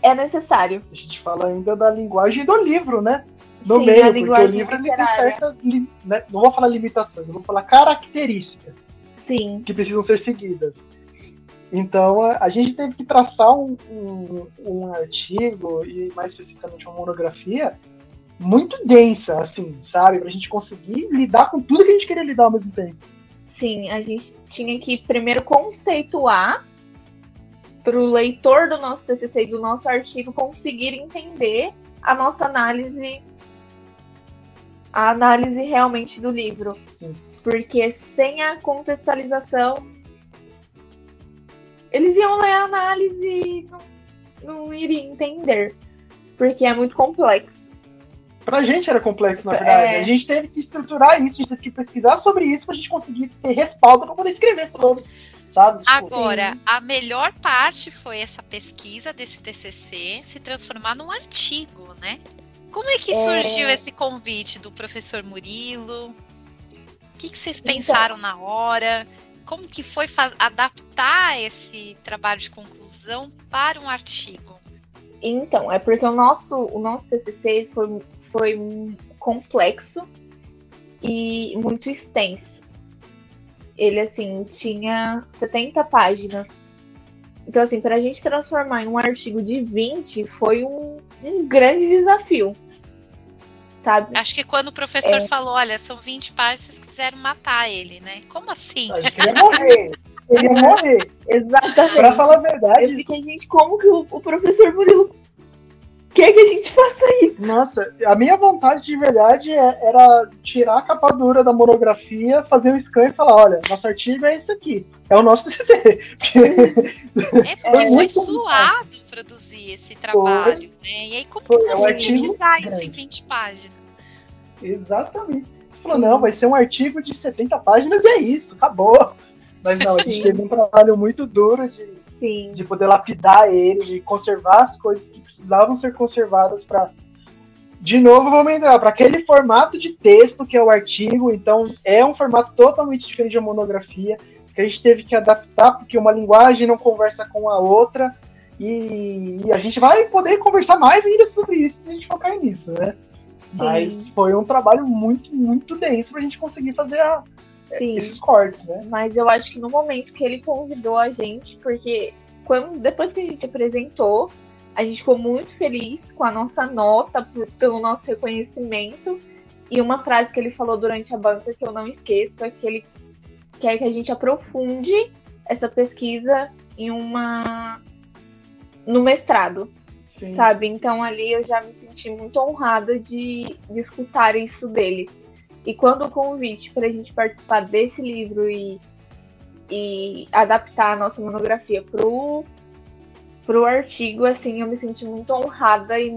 é necessário. A gente fala ainda da linguagem do livro, né? No Sim, meio, porque o livro ele tem certas. Né? Não vou falar limitações, eu vou falar características. Sim. Que precisam ser seguidas. Então a, gente teve que traçar um, um, um, artigo e mais especificamente uma monografia muito densa, assim, sabe, para a gente conseguir lidar com tudo que a gente queria lidar ao mesmo tempo. Sim, a gente tinha que primeiro conceituar para o leitor do nosso TCC e do nosso artigo conseguir entender a nossa análise, a análise realmente do livro. Sim. Porque sem a contextualização, eles iam ler a análise e não, não iriam entender. Porque é muito complexo. Pra gente era complexo, na verdade. É... A gente teve que estruturar isso, a gente teve que pesquisar sobre isso pra gente conseguir ter respaldo pra poder escrever sobre sabe? Tipo, Agora, a melhor parte foi essa pesquisa desse TCC se transformar num artigo, né? Como é que é... surgiu esse convite do professor Murilo? O que, que vocês então pensaram então... na hora? Como que foi adaptar esse trabalho de conclusão para um artigo? Então, é porque o nosso, o nosso TCC foi, foi complexo e muito extenso ele assim tinha 70 páginas. Então, assim, para a gente transformar em um artigo de 20 foi um, um grande desafio. Sabe? Acho que quando o professor é... falou, olha, são 20 páginas, vocês quiseram matar ele, né? Como assim? Acho que ele ia morrer. Ele ia morrer. Exatamente. Pra falar a verdade. Eu fiquei, gente, como que o, o professor Murilo quer que a gente faça isso? Nossa, a minha vontade de verdade é, era tirar a capa dura da monografia, fazer um scan e falar: olha, nosso artigo é isso aqui, é o nosso <laughs> TCC. É porque é foi suado produzir esse trabalho, foi, né? E aí, como foi, que você é sintetizar isso em 20 páginas? Exatamente. Falou: não, vai ser um artigo de 70 páginas e é isso, acabou. Mas não, a gente teve um trabalho muito duro de Sim. de poder lapidar ele, de conservar as coisas que precisavam ser conservadas para de novo, vamos entrar para aquele formato de texto que é o artigo, então é um formato totalmente diferente de uma monografia, que a gente teve que adaptar, porque uma linguagem não conversa com a outra, e, e a gente vai poder conversar mais ainda sobre isso se a gente focar nisso, né? Sim. Mas foi um trabalho muito, muito denso para a gente conseguir fazer a, Sim. esses cortes, né? Mas eu acho que no momento que ele convidou a gente, porque quando, depois que a gente apresentou, a gente ficou muito feliz com a nossa nota, por, pelo nosso reconhecimento. E uma frase que ele falou durante a banca que eu não esqueço é que ele quer que a gente aprofunde essa pesquisa em uma no mestrado, Sim. sabe? Então ali eu já me senti muito honrada de, de escutar isso dele. E quando o convite para a gente participar desse livro e, e adaptar a nossa monografia pro, pro artigo, assim, eu me senti muito honrada e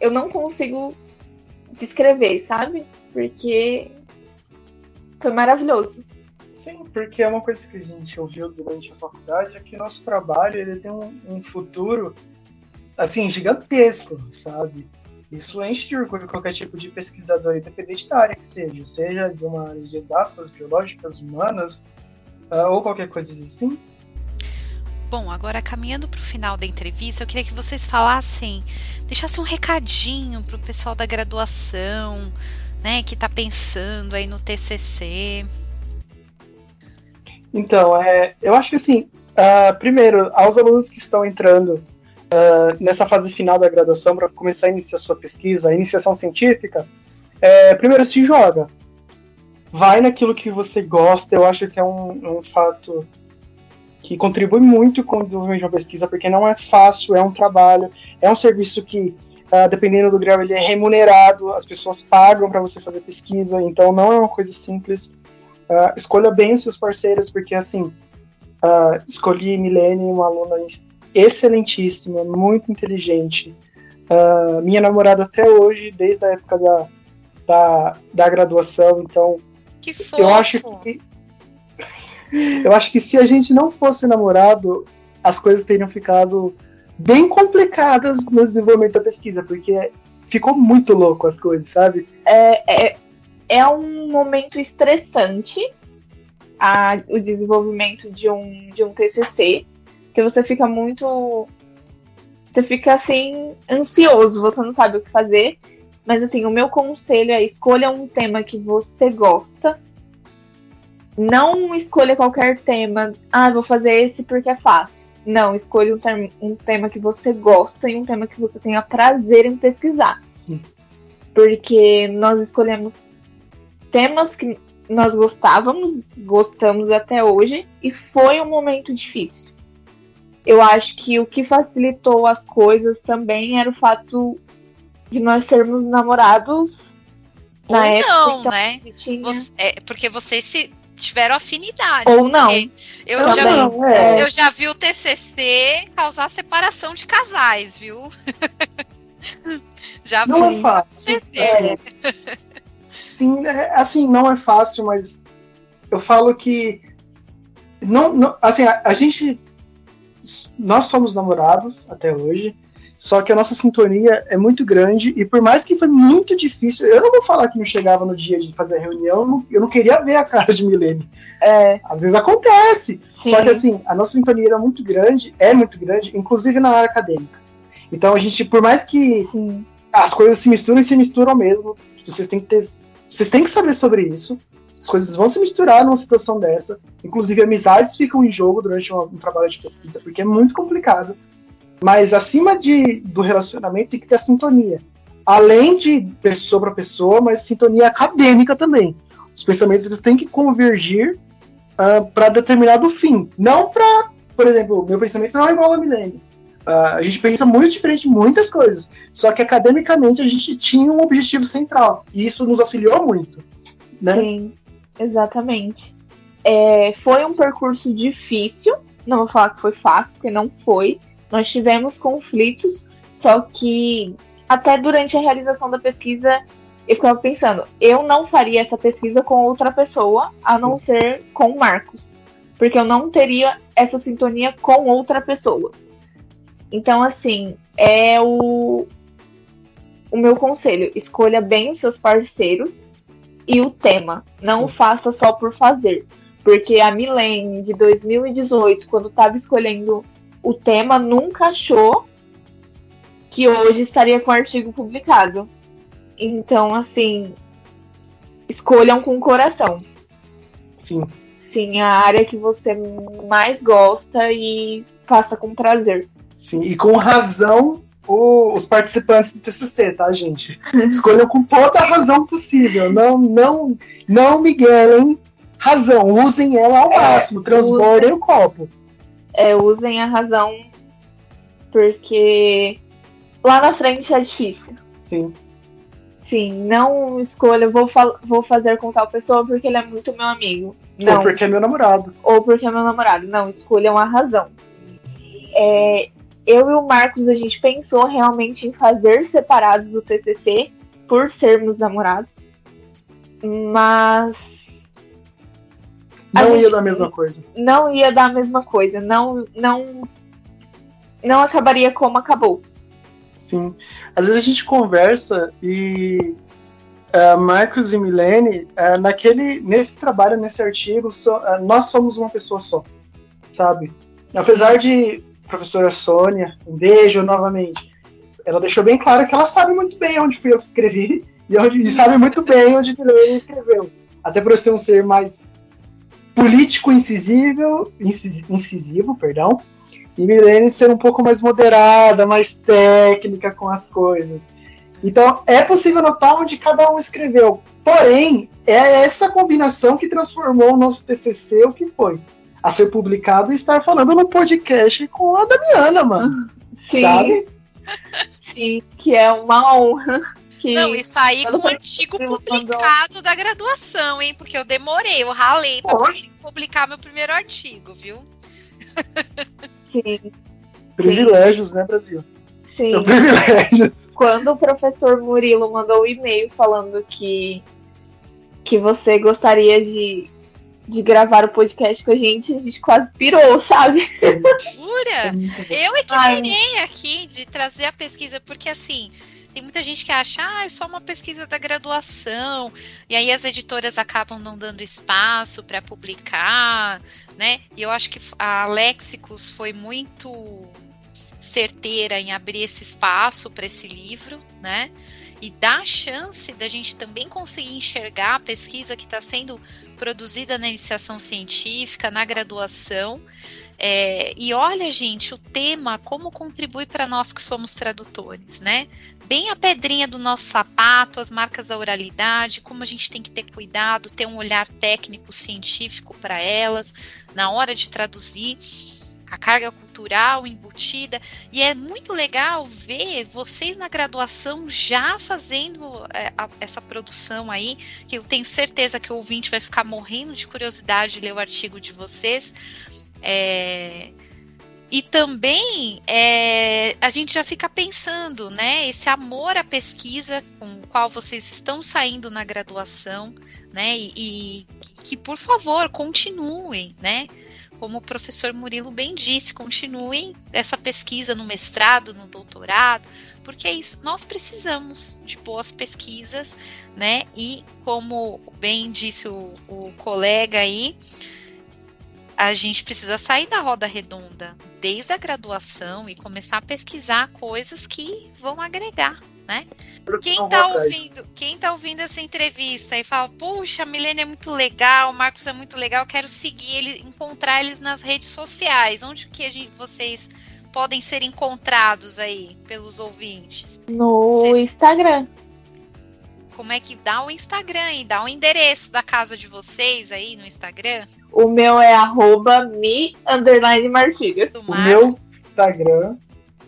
eu não consigo descrever, sabe? Porque foi maravilhoso. Sim, porque é uma coisa que a gente ouviu durante a faculdade, é que nosso trabalho ele tem um, um futuro assim gigantesco, sabe? Isso enche de orgulho qualquer tipo de pesquisador, independente da área que seja, seja de uma área de exatas, biológicas, humanas, uh, ou qualquer coisa assim. Bom, agora caminhando para o final da entrevista, eu queria que vocês falassem, deixassem um recadinho para o pessoal da graduação, né, que está pensando aí no TCC. Então, é, eu acho que assim, uh, primeiro, aos alunos que estão entrando uh, nessa fase final da graduação para começar a iniciar sua pesquisa, a iniciação científica, é, primeiro se joga. Vai naquilo que você gosta, eu acho que é um, um fato que contribui muito com o desenvolvimento de uma pesquisa, porque não é fácil, é um trabalho, é um serviço que, uh, dependendo do grau, ele é remunerado, as pessoas pagam para você fazer pesquisa, então não é uma coisa simples. Uh, escolha bem os seus parceiros, porque assim, uh, escolhi Milene, uma aluna excelentíssima, muito inteligente. Uh, minha namorada até hoje, desde a época da, da, da graduação, então. Que fofo. Eu acho que. <laughs> eu acho que se a gente não fosse namorado, as coisas teriam ficado bem complicadas no desenvolvimento da pesquisa, porque ficou muito louco as coisas, sabe? É, é, é um momento estressante a, o desenvolvimento de um, de um TCC, que você fica muito. Você fica assim, ansioso, você não sabe o que fazer. Mas assim, o meu conselho é escolha um tema que você gosta não escolha qualquer tema. Ah, vou fazer esse porque é fácil. Não, escolha um, um tema que você gosta e um tema que você tenha prazer em pesquisar. Sim. Porque nós escolhemos temas que nós gostávamos, gostamos até hoje, e foi um momento difícil. Eu acho que o que facilitou as coisas também era o fato de nós sermos namorados Ou na época. não, então, né? tinha- Você- é, porque vocês se tiveram afinidade. Ou não. Eu Também. já, Não, é. eu já vi o TCC causar separação de casais, viu? <laughs> já vi. Não é fácil. É. Sim, é, assim, não é fácil, mas eu falo que não, não assim, a, a gente nós somos namorados até hoje, só que a nossa sintonia é muito grande e por mais que foi muito difícil, eu não vou falar que não chegava no dia de fazer a reunião, eu não, eu não queria ver a cara de Milene. É, Às vezes acontece, sim. só que assim, a nossa sintonia era muito grande, é muito grande, inclusive na área acadêmica. Então a gente, por mais que Sim. as coisas se misturam e se misturam mesmo. Vocês têm que ter, vocês têm que saber sobre isso. As coisas vão se misturar numa situação dessa. Inclusive, amizades ficam em jogo durante um, um trabalho de pesquisa, porque é muito complicado. Mas acima de, do relacionamento tem que ter a sintonia. Além de pessoa para pessoa, mas sintonia acadêmica também. Os pensamentos eles têm que convergir para determinado fim. Não para, por exemplo, meu pensamento não é igual ao Milênio. Ah, a gente pensa muito diferente em muitas coisas. Só que academicamente a gente tinha um objetivo central. E isso nos auxiliou muito. Né? Sim, exatamente. É, foi um percurso difícil. Não vou falar que foi fácil, porque não foi. Nós tivemos conflitos, só que até durante a realização da pesquisa eu ficava pensando, eu não faria essa pesquisa com outra pessoa, a não ser com o Marcos. Porque eu não teria essa sintonia com outra pessoa. Então, assim, é o, o meu conselho. Escolha bem os seus parceiros e o tema. Não faça só por fazer. Porque a Milene, de 2018, quando estava escolhendo o tema, nunca achou que hoje estaria com o artigo publicado. Então, assim, escolham com o coração. Sim. Sim, a área que você mais gosta e faça com prazer. Sim. E com razão o- os participantes do TCC, tá, gente? Escolham com toda a razão possível. Não, não, não miguelem razão. Usem ela ao É, máximo. Transbordem o copo. É, usem a razão, porque lá na frente é difícil. Sim. Sim, não escolha, vou, fal- vou fazer com tal pessoa porque ele é muito meu amigo. Ou Não, porque é meu namorado. ou porque é meu namorado. Não, escolham a razão. É, eu e o Marcos, a gente pensou realmente em fazer separados do TCC por sermos namorados, mas Não ia dar a mesma coisa. não ia dar a mesma coisa. Não, não, não acabaria como acabou. Sim. Às vezes a gente conversa e eh, Marcos e Milene, eh, naquele, nesse trabalho, nesse artigo, só- eh, nós somos uma pessoa só, sabe? Apesar de professora Sônia, um beijo novamente, ela deixou bem claro que ela sabe muito bem onde fui eu que escrevi <laughs> e, onde, e sabe muito bem onde Milene escreveu. Até por ser um ser mais político incisivo, incisi- incisivo, perdão, e Milene ser um pouco mais moderada, mais técnica com as coisas. Então é possível notar onde cada um escreveu. Porém, é essa combinação que transformou o nosso TCC o que foi. A ser publicado e estar falando no podcast com a Damiana, mano. Sim, Sabe? sim, que é uma honra. Que Não, e sair com o artigo eu mandou- publicado da graduação, hein? Porque eu demorei, eu ralei pra publicar meu primeiro artigo, viu? sim, Privilégios, né, Brasil? sim. São privilégios. Quando o professor Murilo mandou o e-mail falando que, que você gostaria de, de gravar o podcast com a gente, a gente quase pirou, sabe? Jura? Eu é que Ai. aqui de trazer a pesquisa, porque assim, tem muita gente que acha, ah, é só uma pesquisa da graduação, e aí as editoras acabam não dando espaço para publicar, né? E eu acho que a Lexicus foi muito certeira em abrir esse espaço para esse livro, né? E dá chance da gente também conseguir enxergar a pesquisa que está sendo produzida na iniciação científica, na graduação. É, e olha, gente, o tema, como contribui para nós que somos tradutores, né? Bem a pedrinha do nosso sapato, as marcas da oralidade, como a gente tem que ter cuidado, ter um olhar técnico, científico para elas na hora de traduzir a carga cultural embutida. E é muito legal ver vocês na graduação já fazendo é, a, essa produção aí, que eu tenho certeza que o ouvinte vai ficar morrendo de curiosidade de ler o artigo de vocês. É, e também é, a gente já fica pensando, né? Esse amor à pesquisa com o qual vocês estão saindo na graduação, né? E, e que, por favor, continuem, né? Como o professor Murilo bem disse, continuem essa pesquisa no mestrado, no doutorado, porque é isso, nós precisamos de boas pesquisas, né? E como bem disse o, o colega aí, a gente precisa sair da roda redonda desde a graduação e começar a pesquisar coisas que vão agregar, né? Quem está ouvindo, quem tá ouvindo essa entrevista e fala, puxa, a Milene é muito legal, o Marcos é muito legal, quero seguir ele, encontrar eles nas redes sociais. Onde que a gente, vocês podem ser encontrados aí pelos ouvintes? No vocês... Instagram. Como é que dá o Instagram e dá o endereço da casa de vocês aí no Instagram? O meu é arroba me underline Martigas. O meu Instagram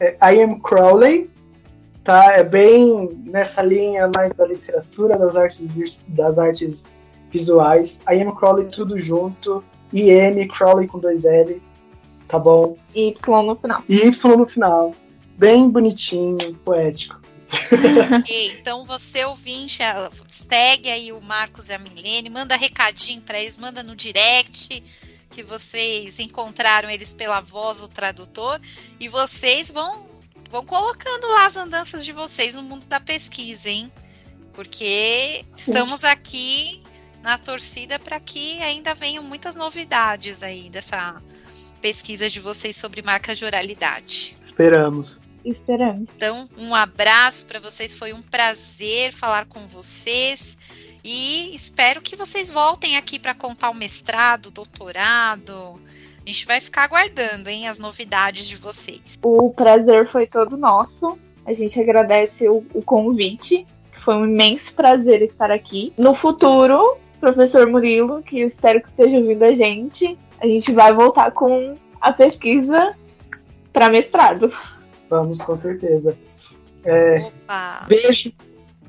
é I am Crowley tá? É bem nessa linha mais da literatura, das artes, das artes visuais. A M Crowley tudo junto. I M Crowley com dois L, tá bom? E Y no final. E Y no final. Bem bonitinho, poético. <laughs> <laughs> ok, então você ouvinte, segue aí o Marcos e a Milene, manda recadinho para eles, manda no direct que vocês encontraram eles pela voz do tradutor e vocês vão vão colocando lá as andanças de vocês no mundo da pesquisa, hein? Porque estamos aqui na torcida para que ainda venham muitas novidades aí dessa pesquisa de vocês sobre marcas de oralidade. Esperamos. Esperamos. Então, um abraço para vocês, foi um prazer falar com vocês e espero que vocês voltem aqui para contar o mestrado, o doutorado, a gente vai ficar aguardando, hein, as novidades de vocês. O prazer foi todo nosso. A gente agradece o, o convite. Foi um imenso prazer estar aqui. No futuro, professor Murilo, que eu espero que esteja ouvindo a gente, a gente vai voltar com a pesquisa para mestrado. Vamos, com certeza. É, beijo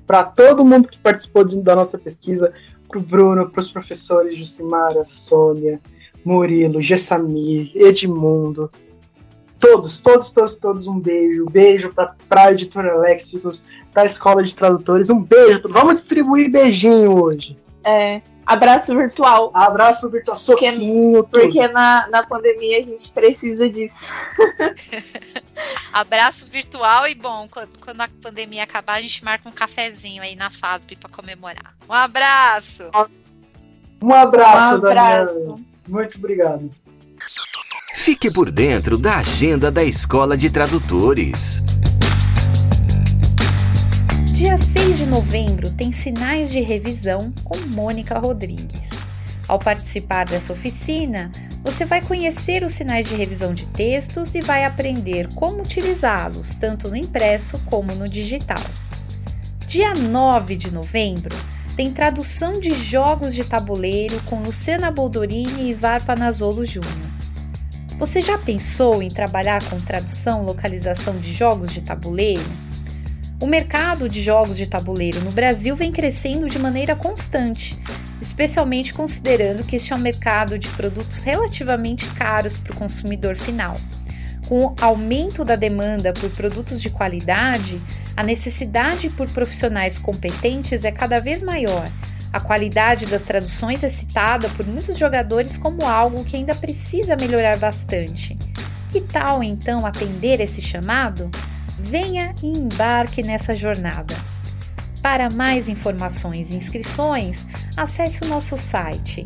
para todo mundo que participou da nossa pesquisa, para o Bruno, para os professores Jucimara, Sônia, Murilo, Gessamir, Edmundo, todos, todos, todos, todos um beijo. Beijo para a editora Léxicos, para a Escola de Tradutores, um beijo. Vamos distribuir beijinho hoje. É, abraço virtual. Abraço virtual, soquinho, Porque, porque na, na pandemia a gente precisa disso. <laughs> abraço virtual e bom, quando, quando, a pandemia acabar, a gente marca um cafezinho aí na FASB para comemorar. Um abraço! Um abraço, um abraço. Daniel. Muito obrigado. Fique por dentro da agenda da Escola de Tradutores. Dia 6 de novembro tem sinais de revisão com Mônica Rodrigues. Ao participar dessa oficina, você vai conhecer os sinais de revisão de textos e vai aprender como utilizá-los, tanto no impresso como no digital. Dia 9 de novembro tem tradução de jogos de tabuleiro com Luciana Boldorini e Var Panazolo Jr. Você já pensou em trabalhar com tradução localização de jogos de tabuleiro? O mercado de jogos de tabuleiro no Brasil vem crescendo de maneira constante, especialmente considerando que este é um mercado de produtos relativamente caros para o consumidor final. Com o aumento da demanda por produtos de qualidade, a necessidade por profissionais competentes é cada vez maior. A qualidade das traduções é citada por muitos jogadores como algo que ainda precisa melhorar bastante. Que tal então atender esse chamado? Venha e embarque nessa jornada. Para mais informações e inscrições, acesse o nosso site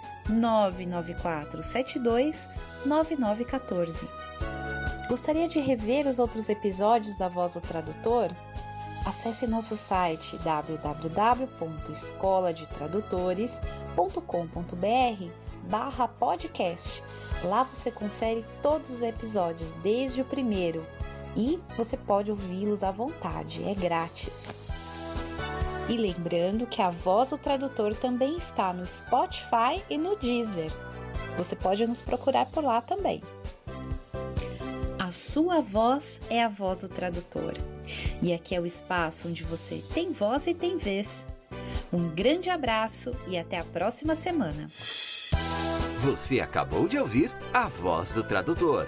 994 72 9914. Gostaria de rever os outros episódios da Voz do Tradutor? Acesse nosso site www.escoladetradutores.com.br barra podcast. Lá você confere todos os episódios, desde o primeiro, e você pode ouvi-los à vontade, é grátis. E lembrando que a Voz do Tradutor também está no Spotify e no Deezer. Você pode nos procurar por lá também. A sua voz é a voz do tradutor. E aqui é o espaço onde você tem voz e tem vez. Um grande abraço e até a próxima semana. Você acabou de ouvir A Voz do Tradutor.